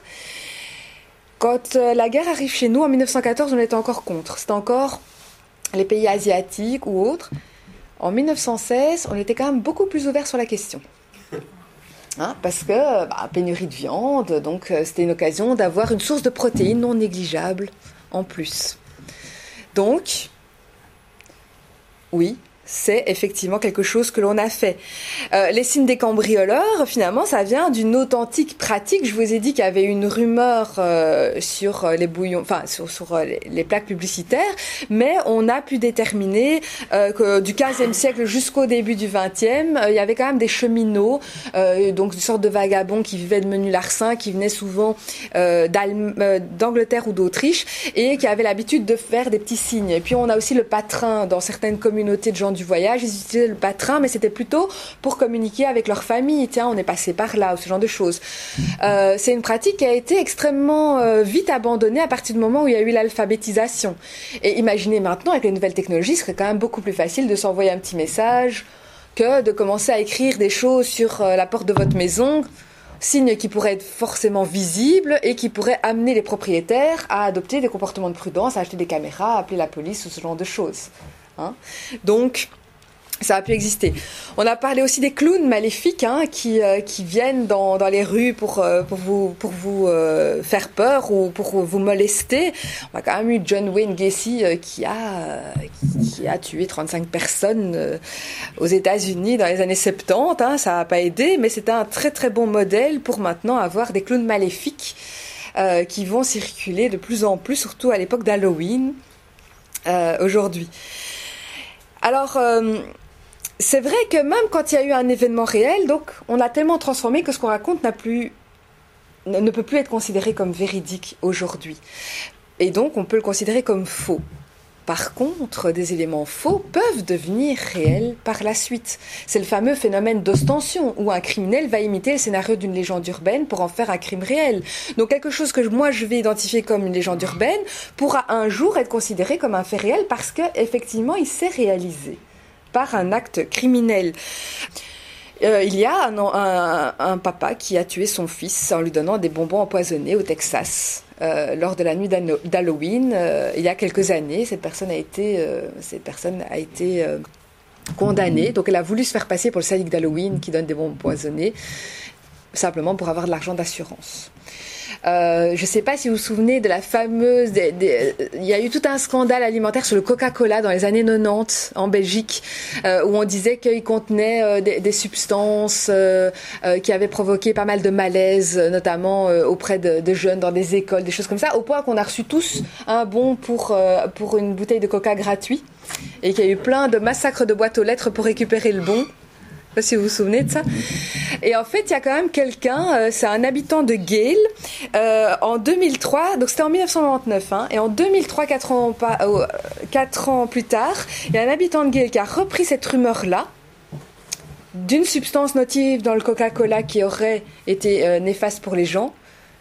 Quand euh, la guerre arrive chez nous en 1914, on était encore contre. C'était encore les pays asiatiques ou autres. En 1916, on était quand même beaucoup plus ouvert sur la question. Hein, parce que bah, pénurie de viande, donc euh, c'était une occasion d'avoir une source de protéines non négligeable en plus. Donc, oui, c'est effectivement quelque chose que l'on a fait. Euh, les signes des cambrioleurs, finalement, ça vient d'une authentique pratique. Je vous ai dit qu'il y avait une rumeur euh, sur euh, les bouillons, enfin sur, les, plaques publicitaires, mais on a pu déterminer que du 15e siècle jusqu'au début du 20e, il y avait quand même des cheminots, donc une sorte de vagabonds qui vivaient de menus larcins, qui venaient souvent d'Angleterre ou d'Autriche et qui avaient l'habitude de faire des petits signes. Et puis on a aussi le patrin dans certaines communautés de gens du voyage, ils utilisaient le patrin, mais c'était plutôt pour communiquer avec leur famille. Tiens, on est passé par là, ou ce genre de choses. Euh, c'est une pratique qui a été extrêmement euh, vite abandonnée à partir du moment où il y a eu l'alphabétisation. Et imaginez maintenant, avec les nouvelles technologies, ce serait quand même beaucoup plus facile de s'envoyer un petit message que de commencer à écrire des choses sur euh, la porte de votre maison signe qui pourrait être forcément visible et qui pourrait amener les propriétaires à adopter des comportements de prudence, à acheter des caméras, à appeler la police ou ce genre de choses. Hein. Donc, ça a pu exister. On a parlé aussi des clowns maléfiques hein, qui, euh, qui viennent dans, dans les rues pour, euh, pour vous, pour vous euh, faire peur ou pour vous molester. On a quand même eu John Wayne Gacy qui, a, qui, a tué 35 personnes aux États-Unis dans les années 70. Hein, ça n'a pas aidé, mais c'était un très très bon modèle pour maintenant avoir des clowns maléfiques qui vont circuler de plus en plus, surtout à l'époque d'Halloween aujourd'hui. Alors, euh, c'est vrai que même quand il y a eu un événement réel, donc on a tellement transformé que ce qu'on raconte ne peut plus être considéré comme véridique aujourd'hui. Et donc on peut le considérer comme faux. Par contre, des éléments faux peuvent devenir réels par la suite. C'est le fameux phénomène d'ostension, où un criminel va imiter le scénario d'une légende urbaine pour en faire un crime réel. Donc quelque chose que moi je vais identifier comme une légende urbaine pourra un jour être considéré comme un fait réel parce qu'effectivement il s'est réalisé par un acte criminel. Euh, il y a un, papa qui a tué son fils en lui donnant des bonbons empoisonnés au Texas. Euh, lors de la nuit d'Halloween, euh, il y a quelques années, cette personne a été, cette personne a été condamnée. Donc elle a voulu se faire passer pour le sadique d'Halloween qui donne des bonbons empoisonnés, simplement pour avoir de l'argent d'assurance. Je ne sais pas si vous vous souvenez de la fameuse. il y a eu tout un scandale alimentaire sur le Coca-Cola dans les années 90 en Belgique, où on disait qu'il contenait des, substances qui avaient provoqué pas mal de malaise, notamment auprès de, de, jeunes dans des écoles, des choses comme ça, au point qu'on a reçu tous un bon pour, pour une bouteille de Coca gratuit et qu'il y a eu plein de massacres de boîtes aux lettres pour récupérer le bon. Sais pas si vous vous souvenez de ça. Et en fait, il y a quand même quelqu'un, euh, c'est un habitant de Gale, euh, en 2003, donc c'était en 1999, hein, et en 2003, 4 ans, euh, ans plus tard, il y a un habitant de Gale qui a repris cette rumeur-là d'une substance nocive dans le Coca-Cola qui aurait été néfaste pour les gens,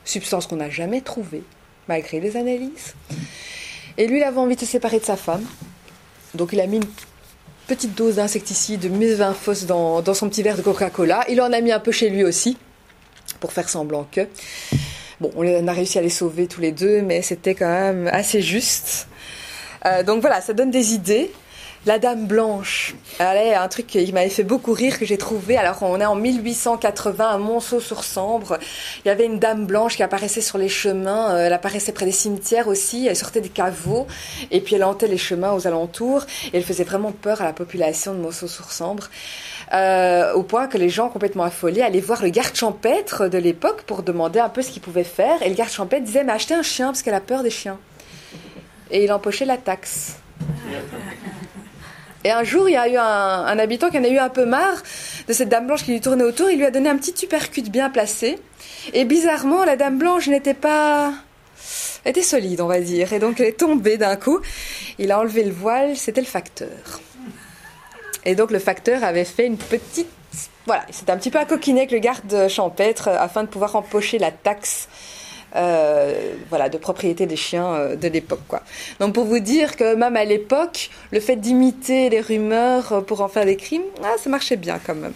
substance qu'on n'a jamais trouvée, malgré les analyses. Et lui, il avait envie de se séparer de sa femme. Donc il a mis une petite dose d'insecticide mévinfos dans, dans son petit verre de Coca-Cola. Il en a mis un peu chez lui aussi, pour faire semblant que. Bon, on a réussi à les sauver tous les deux, mais c'était quand même assez juste. Euh, donc voilà, ça donne des idées. La Dame Blanche, allez, un truc qui m'avait fait beaucoup rire que j'ai trouvé. Alors on est en 1880 à Monceau-sur-Sambre. Il y avait une Dame Blanche qui apparaissait sur les chemins. Euh, elle apparaissait près des cimetières aussi. Elle sortait des caveaux et puis elle hantait les chemins aux alentours. Et elle faisait vraiment peur à la population de Monceau-sur-Sambre. Euh, au point que les gens complètement affolés allaient voir le garde champêtre de l'époque pour demander un peu ce qu'il pouvait faire. Et le garde champêtre disait mais achetez un chien parce qu'elle a peur des chiens. Et il empochait la taxe. Et un jour, il y a eu un, habitant qui en a eu un peu marre de cette dame blanche qui lui tournait autour. Il lui a donné un petit tupercute bien placé. Et bizarrement, la dame blanche n'était pas était solide, on va dire. Et donc, elle est tombée d'un coup. Il a enlevé le voile, c'était le facteur. Et donc, le facteur avait fait une petite. Voilà, c'était un petit peu à coquiner avec le garde champêtre afin de pouvoir empocher la taxe euh, voilà, de propriété des chiens euh, de l'époque. Quoi. Donc pour vous dire que même à l'époque, le fait d'imiter les rumeurs euh, pour en faire des crimes, ah, ça marchait bien quand même.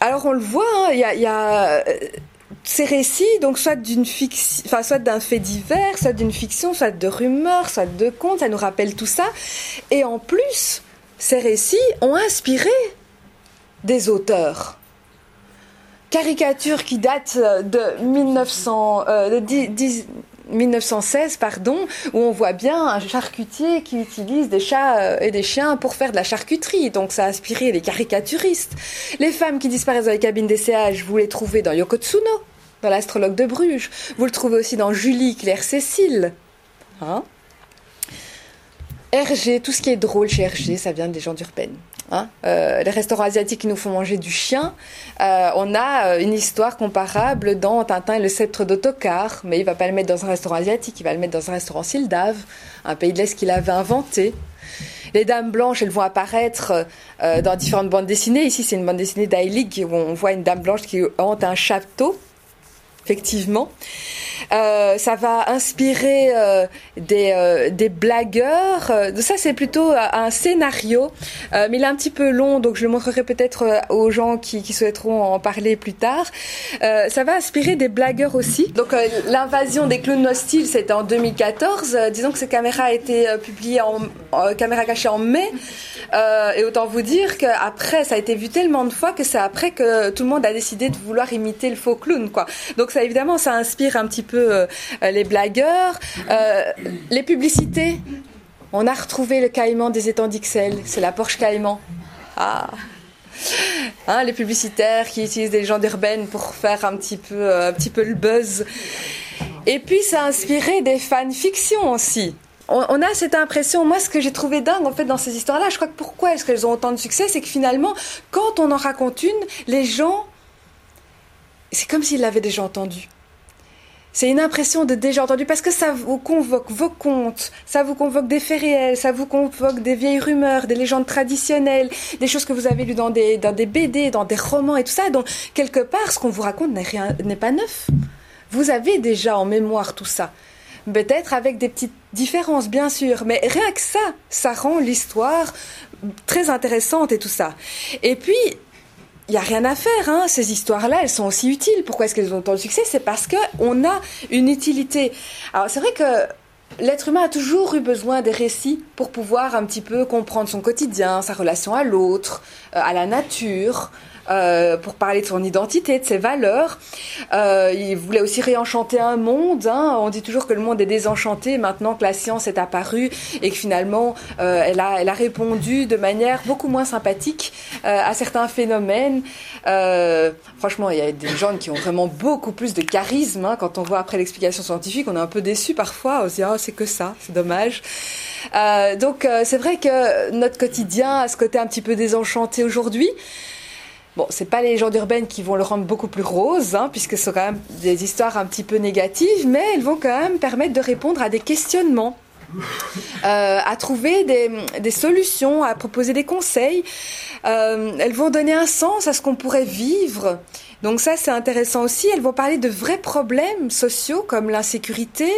Alors on le voit, hein, il y a, ces récits, donc soit d'une soit d'un fait divers, soit d'une fiction, soit de rumeurs, soit de contes, ça nous rappelle tout ça. Et en plus, ces récits ont inspiré des auteurs caricature qui date euh, de 1900, 1916, euh, pardon, où on voit bien un charcutier qui utilise des chats euh, et des chiens pour faire de la charcuterie. Donc ça a inspiré les caricaturistes. Les femmes qui disparaissent dans les cabines d'essayage, vous les trouvez dans Yoko Tsuno, dans l'astrologue de Bruges. Vous le trouvez aussi dans Julie, Claire, Cécile. Hein? RG, tout ce qui est drôle chez RG, ça vient des gens d'Urbaine. Hein. Euh, les restaurants asiatiques qui nous font manger du chien, euh, on a euh, une histoire comparable dans Tintin et le sceptre d'autocar, mais il va pas le mettre dans un restaurant asiatique, il va le mettre dans un restaurant Sildave, un pays de l'Est qu'il avait inventé. Les dames blanches, elles vont apparaître dans différentes bandes dessinées. Ici, c'est une bande dessinée d'Aïlig où on voit une dame blanche qui hante un château, effectivement. Euh, ça va inspirer euh, des, euh, des, blagueurs. ça, c'est plutôt un scénario, mais il est un petit peu long, donc je le montrerai peut-être aux gens qui, souhaiteront en parler plus tard. ça va inspirer des blagueurs aussi. Donc, l'invasion des clowns hostiles, c'était en 2014. disons que cette caméra a été publiée en, caméra cachée en mai. et autant vous dire qu'après, ça a été vu tellement de fois que c'est après que tout le monde a décidé de vouloir imiter le faux clown, quoi. Donc ça, évidemment, ça inspire un petit peu euh, les blagueurs. Euh, les publicités, on a retrouvé le caïman des étangs d'Ixelles, c'est la Porsche Caïman. Ah Hein, les publicitaires qui utilisent des légendes urbaines pour faire un petit peu, euh, un petit peu le buzz. Et puis ça a inspiré des fanfictions aussi. On, a cette impression, moi ce que j'ai trouvé dingue en fait dans ces histoires-là, je crois que pourquoi est-ce qu'elles ont autant de succès, c'est que finalement, quand on en raconte une, les gens, c'est comme s'ils l'avaient déjà entendue. C'est une impression de déjà entendu parce que ça vous convoque vos contes, ça vous convoque des faits réels, ça vous convoque des vieilles rumeurs, des légendes traditionnelles, des choses que vous avez lues dans des BD, dans des romans et tout ça. Donc, quelque part, ce qu'on vous raconte n'est pas neuf. Vous avez déjà en mémoire tout ça. Peut-être avec des petites différences, bien sûr, mais rien que ça, ça rend l'histoire très intéressante et tout ça. Et puis, il n'y a rien à faire. Hein. Ces histoires-là, elles sont aussi utiles. Pourquoi est-ce qu'elles ont tant de succès? C'est parce qu'on a une utilité. Alors c'est vrai que l'être humain a toujours eu besoin des récits pour pouvoir un petit peu comprendre son quotidien, sa relation à l'autre, euh, à la nature. Euh, pour parler de son identité, de ses valeurs. Euh, il voulait aussi réenchanter un monde. Hein. On dit toujours que le monde est désenchanté maintenant que la science est apparue et que finalement euh, elle, a, elle a répondu de manière beaucoup moins sympathique euh, à certains phénomènes. Euh, franchement, il y a des gens qui ont vraiment beaucoup plus de charisme. Hein. Quand on voit après l'explication scientifique, on est un peu déçu parfois. On se dit, oh, c'est que ça, c'est dommage. Donc, c'est vrai que notre quotidien a ce côté un petit peu désenchanté aujourd'hui. Bon, c'est pas les légendes urbaines qui vont le rendre beaucoup plus rose, hein, puisque ce sont quand même des histoires un petit peu négatives, mais elles vont quand même permettre de répondre à des questionnements. Euh, à trouver des, des, solutions, à proposer des conseils. Euh, elles vont donner un sens à ce qu'on pourrait vivre. Donc ça, c'est intéressant aussi. Elles vont parler de vrais problèmes sociaux comme l'insécurité,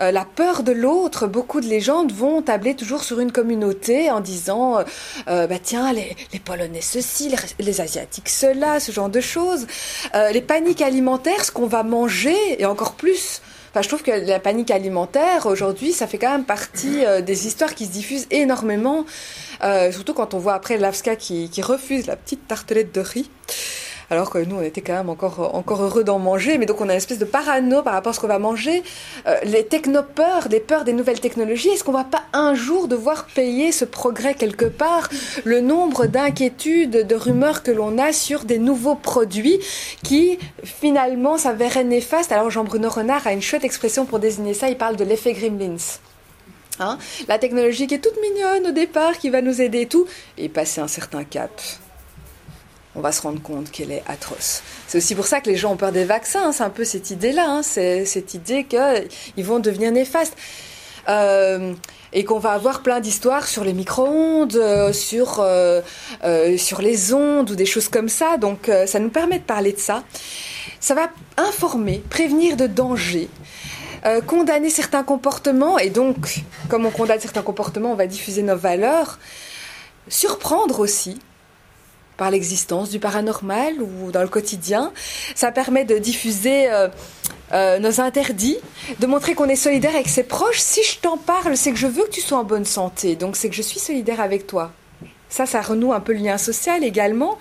euh, la peur de l'autre. Beaucoup de légendes vont tabler toujours sur une communauté en disant, euh, euh bah tiens, les, les, Polonais ceci, les, les, Asiatiques cela, ce genre de choses. Euh, les paniques alimentaires, ce qu'on va manger, et encore plus Enfin, je trouve que la panique alimentaire, aujourd'hui, ça fait quand même partie euh, des histoires qui se diffusent énormément, euh, surtout quand on voit après l'AFSCA qui, qui refuse la petite tartelette de riz alors que nous on était quand même encore encore heureux d'en manger mais donc on a une espèce de parano par rapport à ce qu'on va manger. Euh, les technopeurs des peurs des nouvelles technologies est-ce qu'on va pas un jour devoir payer ce progrès quelque part? Le nombre d'inquiétudes de rumeurs que l'on a sur des nouveaux produits qui finalement s'avèrent néfastes. Alors Jean-Bruno Renard a une chouette expression pour désigner ça. Il parle de l'effet Gremlins. Hein? La technologie qui est toute mignonne au départ, qui va nous aider et tout, et passer un certain cap, on va se rendre compte qu'elle est atroce. C'est aussi pour ça que les gens ont peur des vaccins. Hein. C'est un peu cette idée-là, hein. c'est cette idée qu'ils vont devenir néfastes. Euh, et qu'on va avoir plein d'histoires sur les micro-ondes, euh, sur, euh, sur les ondes ou des choses comme ça. Donc ça nous permet de parler de ça. Ça va informer, prévenir de dangers. Condamner certains comportements, et donc, comme on condamne certains comportements, on va diffuser nos valeurs, surprendre aussi, par l'existence du paranormal ou dans le quotidien. Ça permet de diffuser euh, euh, nos interdits, de montrer qu'on est solidaire avec ses proches. Si je t'en parle, c'est que je veux que tu sois en bonne santé, donc c'est que je suis solidaire avec toi. Ça, ça renoue un peu le lien social également.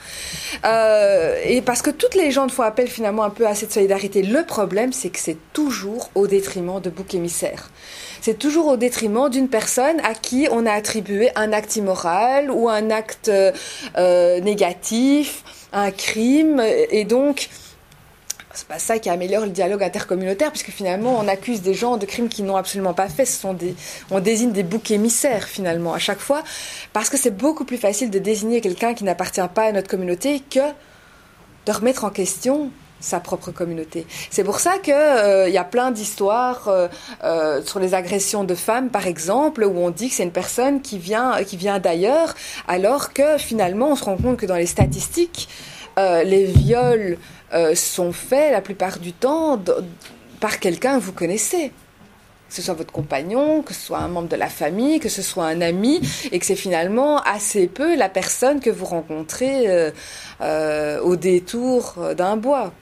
Euh, et parce que toutes les gens font appel finalement un peu à cette solidarité. Le problème, c'est que c'est toujours au détriment de boucs émissaires. C'est toujours au détriment d'une personne à qui on a attribué un acte immoral ou un acte euh, négatif, un crime. Et donc, c'est pas ça qui améliore le dialogue intercommunautaire, puisque finalement on accuse des gens de crimes qu'ils n'ont absolument pas fait. On désigne des boucs émissaires finalement à chaque fois, parce que c'est beaucoup plus facile de désigner quelqu'un qui n'appartient pas à notre communauté que de remettre en question sa propre communauté. C'est pour ça qu'il euh, y a plein d'histoires euh, euh, sur les agressions de femmes, par exemple, où on dit que c'est une personne qui vient, qui vient d'ailleurs, alors que finalement on se rend compte que dans les statistiques, euh, les viols euh, sont faits la plupart du temps par quelqu'un que vous connaissez. Que ce soit votre compagnon, que ce soit un membre de la famille, que ce soit un ami, et que c'est finalement assez peu la personne que vous rencontrez euh, euh, au détour d'un bois.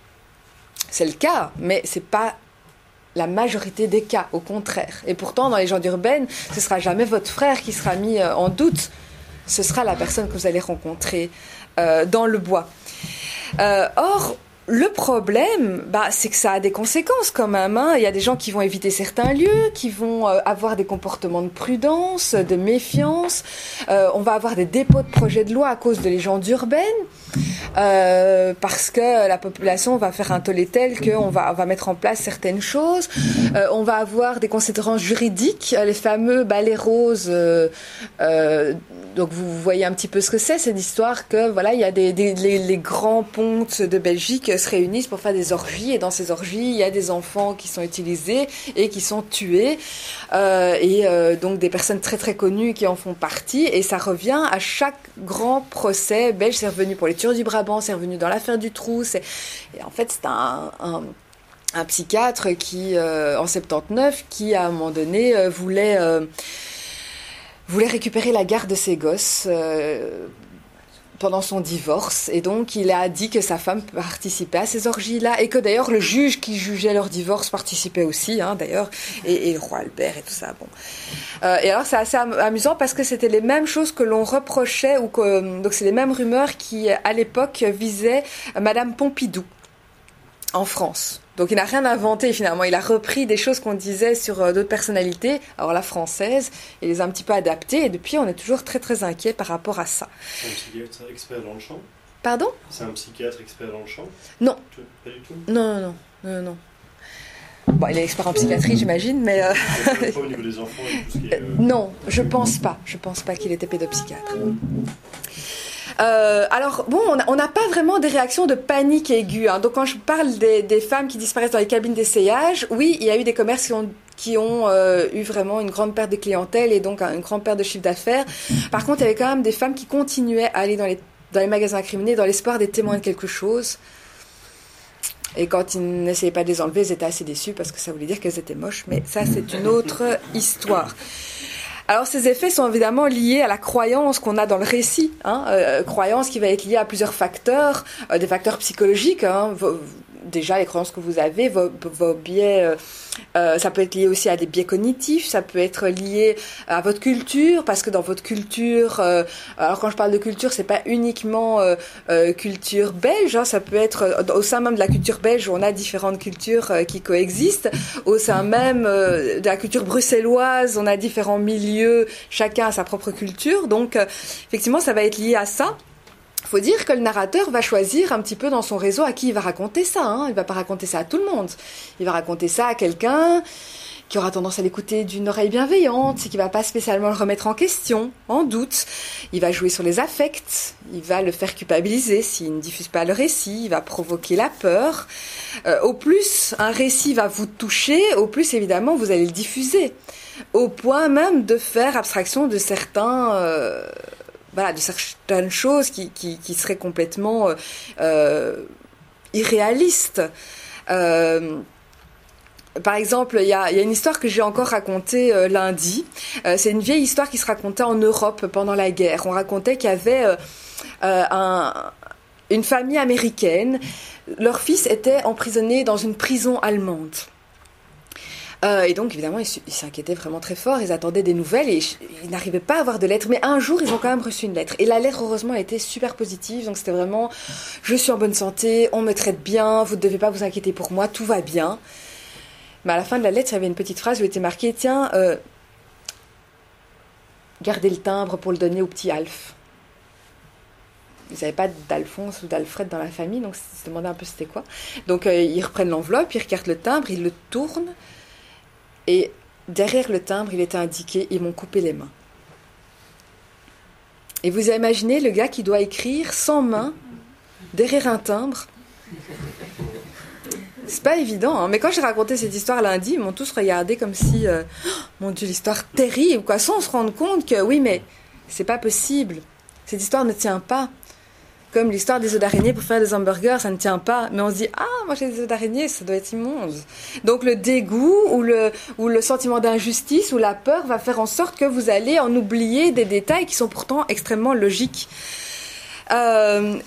C'est le cas, mais c'est pas la majorité des cas, au contraire. Et pourtant, dans les gens urbaines, ce sera jamais votre frère qui sera mis en doute. Ce sera la personne que vous allez rencontrer dans le bois. Or, le problème, bah, c'est que ça a des conséquences quand même. Hein. Il y a des gens qui vont éviter certains lieux, qui vont euh, avoir des comportements de prudence, de méfiance. Euh, on va avoir des dépôts de projets de loi à cause de légendes urbaines, euh, parce que la population va faire un tollé tel qu'on va, on va mettre en place certaines choses. On va avoir des conséquences juridiques, les fameux balais roses. Donc vous voyez un petit peu ce que c'est, c'est l'histoire que voilà, il y a des, les, grands pontes de Belgique se réunissent pour faire des orgies. Et dans ces orgies il y a des enfants qui sont utilisés et qui sont tués. Euh, et euh, donc des personnes très très connues qui en font partie. Et ça revient à chaque grand procès belge. C'est revenu pour les tueurs du Brabant c'est revenu dans l'affaire du trou. C'est en fait c'est un, un psychiatre qui, euh, en 79, qui à un moment donné voulait, voulait récupérer la garde de ses gosses pendant son divorce. Et donc, il a dit que sa femme participait à ces orgies-là. Et que d'ailleurs, le juge qui jugeait leur divorce participait aussi, hein, d'ailleurs. Et, le roi Albert et tout ça. Bon. Euh, et alors, c'est assez amusant parce que c'était les mêmes choses que l'on reprochait, ou que, donc c'est les mêmes rumeurs qui, à l'époque, visaient Madame Pompidou en France. Donc il n'a rien inventé finalement, il a repris des choses qu'on disait sur euh, d'autres personnalités, alors la française, et les a un petit peu adaptées, et depuis on est toujours très très inquiet par rapport à ça. C'est un psychiatre expert dans le champ? Pardon? C'est un psychiatre expert dans le champ? Non. Pas du tout? Non, non, non, non, non. Bon, il est expert en psychiatrie, j'imagine, mais. Euh... Pas au niveau des enfants et tout ce qui est, euh, Non, je pense pas. Je pense pas qu'il était pédopsychiatre. Euh, alors, bon, on n'a pas vraiment des réactions de panique aiguë. Hein. Donc, quand je parle des, femmes qui disparaissent dans les cabines d'essayage, oui, il y a eu des commerces qui ont, euh, eu vraiment une grande perte de clientèle et donc une grande perte de chiffre d'affaires. Par contre, il y avait quand même des femmes qui continuaient à aller dans les, dans les magasins incriminés dans l'espoir d'être témoins de quelque chose. Et quand ils n'essayaient pas de les enlever, ils étaient assez déçus parce que ça voulait dire qu'elles étaient moches. Mais ça, c'est une autre histoire. Alors ces effets sont évidemment liés à la croyance qu'on a dans le récit, hein, euh, croyance qui va être liée à plusieurs facteurs, euh, des facteurs psychologiques, hein, déjà les croyances que vous avez, vos, biais, euh, euh, ça peut être lié aussi à des biais cognitifs, ça peut être lié à votre culture, parce que dans votre culture, euh, alors quand je parle de culture, c'est pas uniquement culture belge, hein, ça peut être au sein même de la culture belge, on a différentes cultures qui coexistent, au sein même de la culture bruxelloise, on a différents milieux, chacun a sa propre culture, donc effectivement ça va être lié à ça faut dire que le narrateur va choisir un petit peu dans son réseau à qui il va raconter ça. Hein. Il va pas raconter ça à tout le monde. Il va raconter ça à quelqu'un qui aura tendance à l'écouter d'une oreille bienveillante, et qui va pas spécialement le remettre en question, en doute. Il va jouer sur les affects, il va le faire culpabiliser s'il ne diffuse pas le récit, il va provoquer la peur. Euh, au plus un récit va vous toucher, au plus évidemment vous allez le diffuser, au point même de faire abstraction de certains. Euh, de certaines choses qui, qui, seraient complètement euh, euh, irréalistes. Euh, par exemple, il y, a, une histoire que j'ai encore racontée lundi. c'est une vieille histoire qui se racontait en Europe pendant la guerre. On racontait qu'il y avait une famille américaine. Leur fils était emprisonné dans une prison allemande. Euh, et donc, évidemment, ils s'inquiétaient vraiment très fort. Ils attendaient des nouvelles et ils n'arrivaient pas à avoir de lettres. Mais un jour, ils ont quand même reçu une lettre. Et la lettre, heureusement, a été super positive. Donc, c'était vraiment Je suis en bonne santé, on me traite bien, vous ne devez pas vous inquiéter pour moi, tout va bien. Mais à la fin de la lettre, il y avait une petite phrase où était marqué Tiens, euh, gardez le timbre pour le donner au petit Alf. Ils n'avaient pas d'Alphonse ou d'Alfred dans la famille, donc ils se demandaient un peu c'était quoi. Donc, euh, ils reprennent l'enveloppe, ils regardent le timbre, ils le tournent. Et derrière le timbre, il était indiqué Ils m'ont coupé les mains. Et vous imaginez le gars qui doit écrire sans main derrière un timbre c'est pas évident, hein. mais quand j'ai raconté cette histoire lundi, ils m'ont tous regardé comme si, euh, oh, mon Dieu, l'histoire terrible, quoi, sans se rendre compte que oui, mais c'est pas possible. Cette histoire ne tient pas comme l'histoire des œufs d'araignée pour faire des hamburgers, ça ne tient pas. Mais on se dit, ah, manger des œufs d'araignée, ça doit être immonde. Donc le dégoût ou le, ou le sentiment d'injustice ou la peur va faire en sorte que vous allez en oublier des détails qui sont pourtant extrêmement logiques. Euh,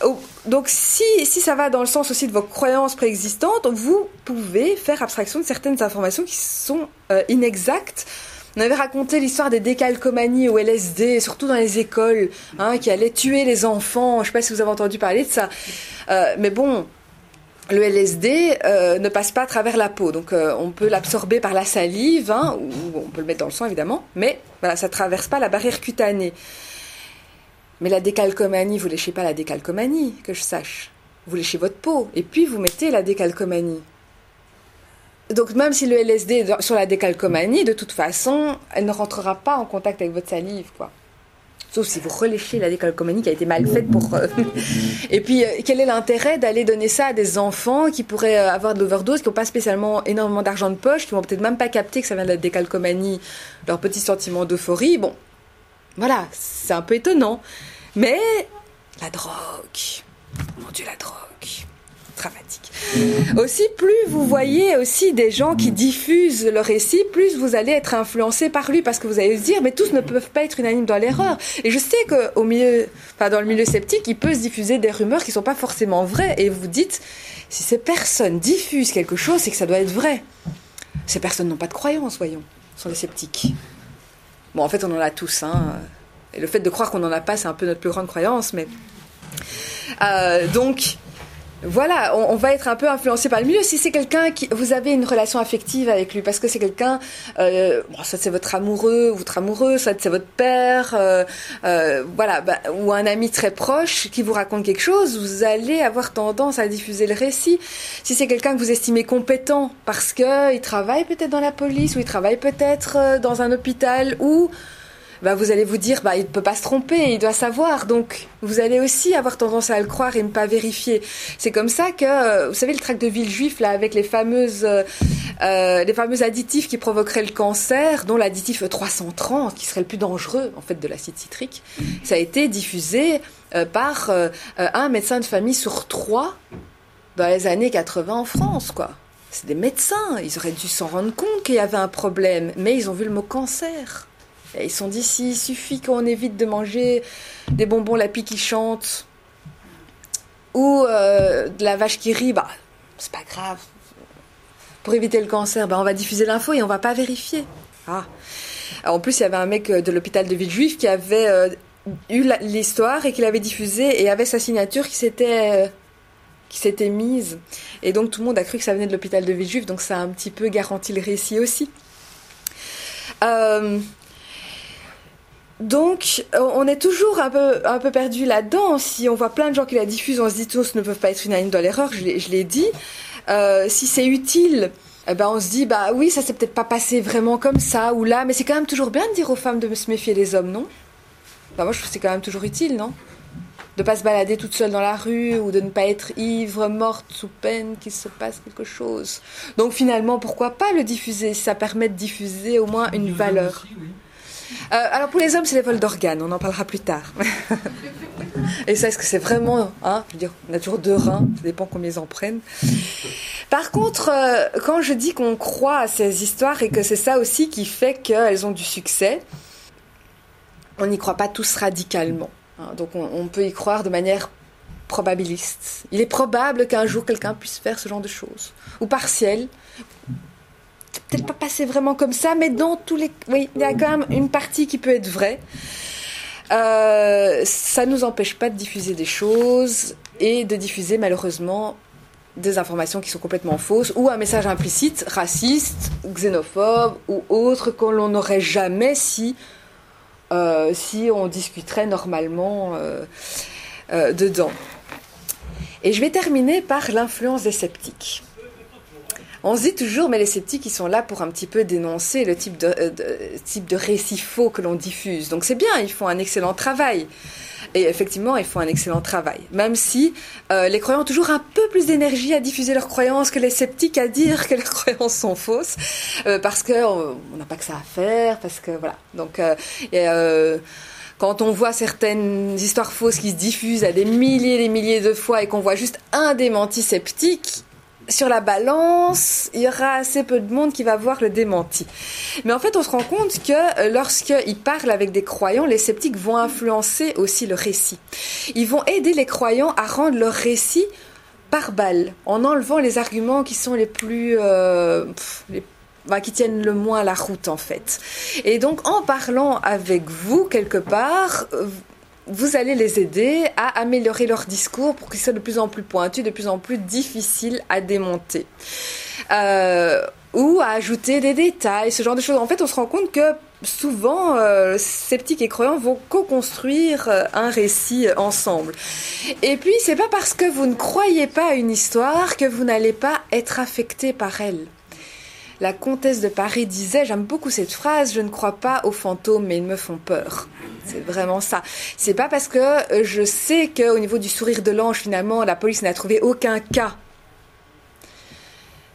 donc si, si ça va dans le sens aussi de vos croyances préexistantes, vous pouvez faire abstraction de certaines informations qui sont euh, inexactes on avait raconté l'histoire des décalcomanies au LSD, surtout dans les écoles, hein, qui allaient tuer les enfants. Je ne sais pas si vous avez entendu parler de ça. Euh, mais bon, le LSD euh, ne passe pas à travers la peau, donc euh, on peut l'absorber par la salive, hein, ou on peut le mettre dans le sang évidemment, mais ça ne traverse pas la barrière cutanée. Mais la décalcomanie, vous léchez pas la décalcomanie, que je sache. Vous léchez votre peau, et puis vous mettez la décalcomanie. Donc même si le LSD est sur la décalcomanie, de toute façon, elle ne rentrera pas en contact avec votre salive, quoi. Sauf si vous reléchez la décalcomanie qui a été mal faite pour. Euh, Et puis, euh, quel est l'intérêt d'aller donner ça à des enfants qui pourraient euh, avoir de l'overdose, qui n'ont pas spécialement énormément d'argent de poche, qui vont peut-être même pas capter que ça vient de la décalcomanie, leur petit sentiment d'euphorie? Bon, voilà, c'est un peu étonnant. Mais la drogue, mon Dieu, la drogue Aussi, plus vous voyez aussi des gens qui diffusent le récit, plus vous allez être influencé par lui, parce que vous allez se dire, mais tous ne peuvent pas être unanimes dans l'erreur. Et je sais qu'au milieu, enfin, dans le milieu sceptique, il peut se diffuser des rumeurs qui sont pas forcément vraies, et vous dites, si ces personnes diffusent quelque chose, c'est que ça doit être vrai. Ces personnes n'ont pas de croyance, voyons, sont des sceptiques. Bon, en fait, on en a tous, hein. Et le fait de croire qu'on n'en a pas, c'est un peu notre plus grande croyance, mais. Euh, donc, voilà, on, va être un peu influencé par le milieu. Si c'est quelqu'un qui, vous avez une relation affective avec lui, parce que c'est quelqu'un, euh, bon, c'est votre amoureux, votre amoureux, soit c'est votre père, euh, euh, voilà, bah, ou un ami très proche qui vous raconte quelque chose, vous allez avoir tendance à diffuser le récit. Si c'est quelqu'un que vous estimez compétent, parce que il travaille peut-être dans la police, ou il travaille peut-être euh, dans un hôpital, ou bah, vous allez vous dire, bah, il ne peut pas se tromper, il doit savoir. Donc, vous allez aussi avoir tendance à le croire et ne pas vérifier. C'est comme ça que, euh, vous savez, le tract de Villejuif, là, avec les fameuses, euh, euh, les fameux additifs qui provoqueraient le cancer, dont l'additif E330, qui serait le plus dangereux, en fait, de l'acide citrique, ça a été diffusé par un médecin de famille sur trois dans les années 80 en France, quoi. C'est des médecins, ils auraient dû s'en rendre compte qu'il y avait un problème, mais ils ont vu le mot cancer. Et ils sont dit, s'il suffit qu'on évite de manger des bonbons lapis qui chantent ou euh, de la vache qui rit, bah, c'est pas grave. Pour éviter le cancer, bah, on va diffuser l'info et on va pas vérifier. Ah. en plus, il y avait un mec de l'hôpital de Villejuif qui avait euh, eu l'histoire et qui l'avait diffusée et avait sa signature qui s'était euh, qui s'était mise. Et donc tout le monde a cru que ça venait de l'hôpital de Villejuif, donc ça a un petit peu garanti le récit aussi. Euh, donc, on est toujours un peu, un peu perdu là-dedans. Si on voit plein de gens qui la diffusent, on se dit tous ne peuvent pas être unanimes dans l'erreur, je l'ai dit. Euh, si c'est utile, eh ben on se dit, bah oui, ça s'est peut-être pas passé vraiment comme ça ou là, mais c'est quand même toujours bien de dire aux femmes de se méfier des hommes, non? Bah, Moi, je trouve que c'est quand même toujours utile, non? De pas se balader toute seule dans la rue ou de ne pas être ivre, morte sous peine qu'il se passe quelque chose. Donc finalement, pourquoi pas le diffuser? Ça permet de diffuser au moins une valeur. Euh, alors pour les hommes, c'est les vols d'organes, on en parlera plus tard. Et ça, est-ce que c'est vraiment, hein, je veux dire, on a toujours deux reins, ça dépend combien ils en prennent. Par contre, euh, quand je dis qu'on croit à ces histoires et que c'est ça aussi qui fait qu'elles ont du succès, on n'y croit pas tous radicalement. Hein. donc on, peut y croire de manière probabiliste. Il est probable qu'un jour quelqu'un puisse faire ce genre de choses, ou partiel, peut-être pas passé vraiment comme ça, mais dans tous les... Oui, il y a quand même une partie qui peut être vraie. Euh, ça ne nous empêche pas de diffuser des choses et de diffuser malheureusement des informations qui sont complètement fausses ou un message implicite, raciste, xénophobe ou autre qu'on l'on n'aurait jamais si, euh, si on discuterait normalement euh, dedans. Et je vais terminer par l'influence des sceptiques. On se dit toujours, mais les sceptiques, ils sont là pour un petit peu dénoncer le type de, euh, type de récit faux que l'on diffuse. Donc c'est bien, ils font un excellent travail. Et effectivement, ils font un excellent travail. Même si euh, les croyants ont toujours un peu plus d'énergie à diffuser leurs croyances que les sceptiques à dire que leurs croyances sont fausses. Euh, parce qu'on n'a pas que ça à faire, parce que voilà. Donc, quand on voit certaines histoires fausses qui se diffusent à des milliers et des milliers de fois et qu'on voit juste un démenti sceptique, sur la balance, il y aura assez peu de monde qui va voir le démenti. Mais en fait, on se rend compte que euh, lorsqu'ils parlent avec des croyants, les sceptiques vont influencer aussi le récit. Ils vont aider les croyants à rendre leur récit par balle, en enlevant les arguments qui sont les plus... Euh, qui tiennent le moins la route en fait. Et donc en parlant avec vous quelque part, vous allez les aider à améliorer leur discours pour qu'ils soient de plus en plus pointus, de plus en plus difficiles à démonter. Euh, ou à ajouter des détails, ce genre de choses. En fait, on se rend compte que souvent, euh, sceptiques et croyants vont co-construire euh, un récit ensemble. Et puis, c'est pas parce que vous ne croyez pas à une histoire que vous n'allez pas être affecté par elle. La comtesse de Paris disait, j'aime beaucoup cette phrase, je ne crois pas aux fantômes, mais ils me font peur. C'est vraiment ça. C'est pas parce que euh, je sais qu'au niveau du sourire de l'ange, finalement, la police n'a trouvé aucun cas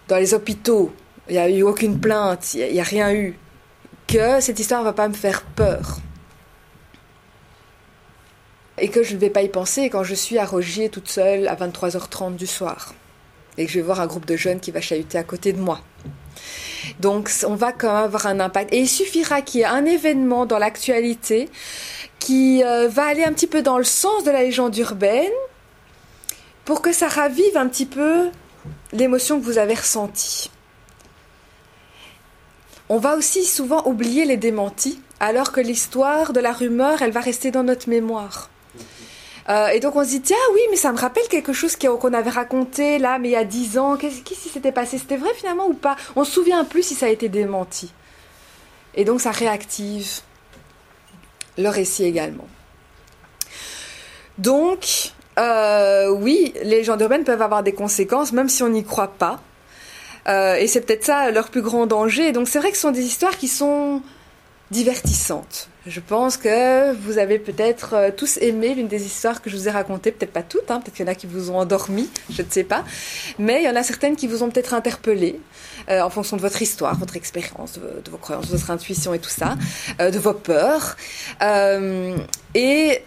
dans les hôpitaux, il n'y a eu aucune plainte, il n'y a, rien eu, que cette histoire ne va pas me faire peur. Et que je ne vais pas y penser quand je suis à Rogier toute seule à 23h30 du soir. et que je vais voir un groupe de jeunes qui va chahuter à côté de moi. Donc on va quand même avoir un impact. Et il suffira qu'il y ait un événement dans l'actualité qui euh, va aller un petit peu dans le sens de la légende urbaine pour que ça ravive un petit peu l'émotion que vous avez ressentie. On va aussi souvent oublier les démentis, alors que l'histoire de la rumeur, elle va rester dans notre mémoire. Euh, et donc on se dit, tiens oui, mais ça me rappelle quelque chose qu'on avait raconté là, mais il y a dix ans. Qu'est-ce qui s'était passé? C'était vrai finalement ou pas? On se souvient plus si ça a été démenti. Et donc ça réactive le récit également. Donc, euh, oui, les légendes urbaines peuvent avoir des conséquences, même si on n'y croit pas. Euh, et c'est peut-être ça leur plus grand danger. Donc c'est vrai que ce sont des histoires qui sont divertissantes. Je pense que vous avez peut-être euh, tous aimé l'une des histoires que je vous ai racontées, peut-être pas toutes, hein, peut-être qu'il y en a qui vous ont endormi, je ne sais pas, mais il y en a certaines qui vous ont peut-être interpellé euh, en fonction de votre histoire, votre expérience, de, vos croyances, de votre intuition et tout ça, de vos peurs. et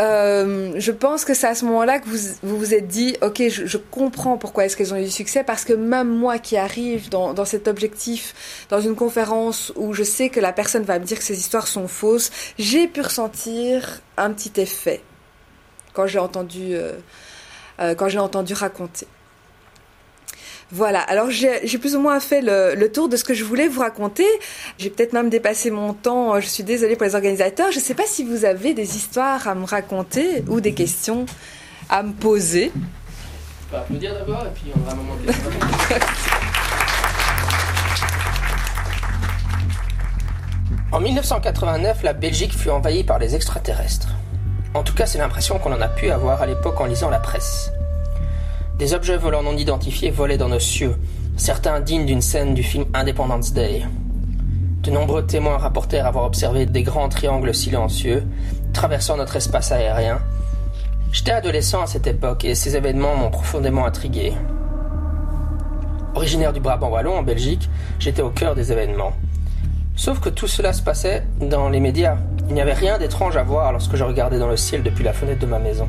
euh, je pense que c'est à ce moment-là que vous, vous, êtes dit, ok, je, comprends pourquoi est-ce qu'elles ont eu du succès, parce que même moi qui arrive dans, dans, cet objectif, dans une conférence où je sais que la personne va me dire que ces histoires sont fausses, j'ai pu ressentir un petit effet quand j'ai entendu, euh, euh, quand j'ai entendu raconter. Voilà, alors j'ai plus ou moins fait le, tour de ce que je voulais vous raconter. J'ai peut-être même dépassé mon temps, je suis désolée pour les organisateurs. Je ne sais pas si vous avez des histoires à me raconter ou des questions à me poser. Applaudir d'abord et puis on va un moment de En 1989, la Belgique fut envahie par les extraterrestres. En tout cas, c'est l'impression qu'on en a pu avoir à l'époque en lisant la presse. Des objets volants non identifiés volaient dans nos cieux, certains dignes d'une scène du film Independence Day. De nombreux témoins rapportèrent avoir observé des grands triangles silencieux traversant notre espace aérien. J'étais adolescent à cette époque et ces événements m'ont profondément intrigué. Originaire du Brabant wallon en Belgique, j'étais au cœur des événements. Sauf que tout cela se passait dans les médias. Il n'y avait rien d'étrange à voir lorsque je regardais dans le ciel depuis la fenêtre de ma maison.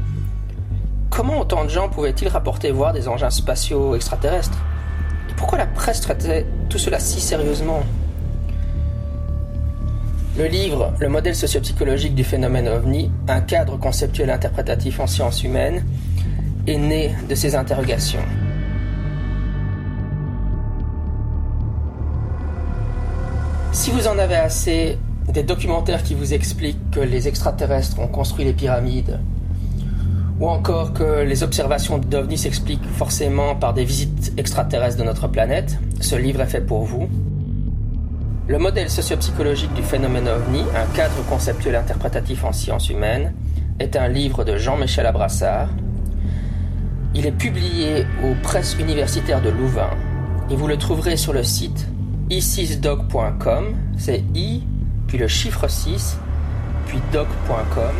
Comment autant de gens pouvaient-ils rapporter voir des engins spatiaux extraterrestres Et pourquoi la presse traitait tout cela si sérieusement Le livre Le modèle sociopsychologique du phénomène ovni, un cadre conceptuel interprétatif en sciences humaines, est né de ces interrogations. Si vous en avez assez des documentaires qui vous expliquent que les extraterrestres ont construit les pyramides, ou encore que les observations d'OVNI s'expliquent forcément par des visites extraterrestres de notre planète, ce livre est fait pour vous. Le modèle sociopsychologique du phénomène OVNI, un cadre conceptuel interprétatif en sciences humaines, est un livre de Jean-Michel Abrassard. Il est publié aux presses universitaires de Louvain et vous le trouverez sur le site i6dog.com, c'est i, puis le chiffre 6, puis dog.com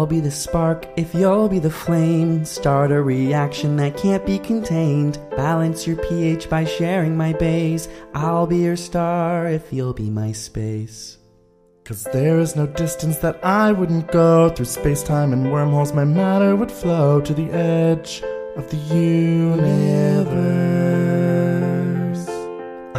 I'll be the spark if you'll be the flame. Start a reaction that can't be contained. Balance your pH by sharing my base. I'll be your star if you'll be my space. Cause there is no distance that I wouldn't go. Through space, time, and wormholes, my matter would flow to the edge of the universe.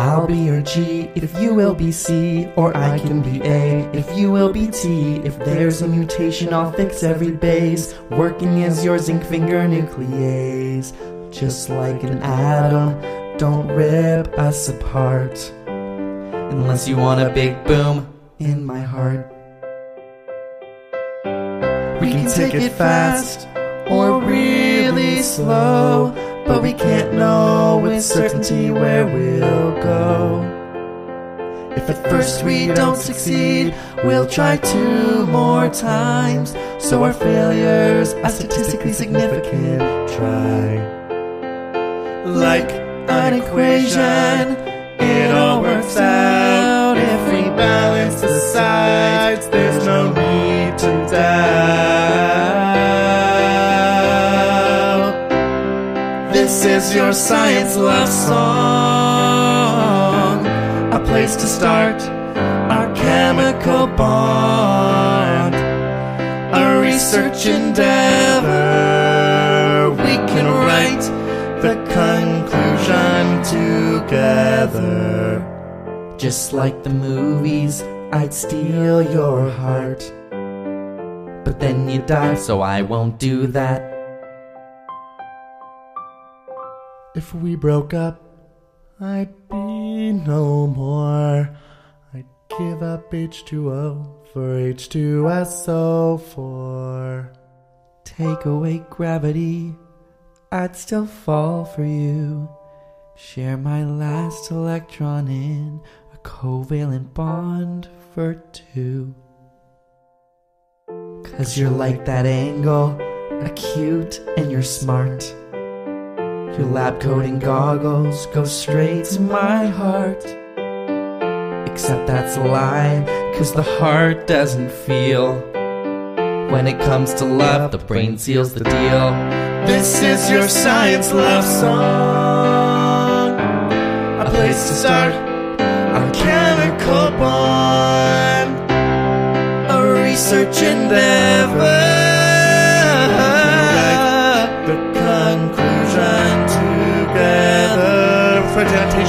I'll be your G if you will be C, or I can be A if you will be T. If there's a mutation, I'll fix every base, working as your zinc finger nuclease. Just like an atom, don't rip us apart. Unless you want a big boom in my heart. We can take it fast or really slow but we can't know with certainty where we'll go. If at first we don't succeed, we'll try two more times, so our failures are statistically significant. Try. Like an equation, it all works out if we balance the sides, This is your science love song. A place to start our chemical bond, a research endeavor. We can write the conclusion together. Just like the movies, I'd steal your heart. But then you die, so I won't do that. If we broke up, I'd be no more. I'd give up H2O for H2SO4. Take away gravity, I'd still fall for you. Share my last electron in a covalent bond for two. Cause you're like that angle, acute and you're smart. Your lab coating goggles go straight to my heart. Except that's a lie, cause the heart doesn't feel. When it comes to love, the brain seals the deal. This is your science love song. A place to start our chemical bond. A research endeavor. confident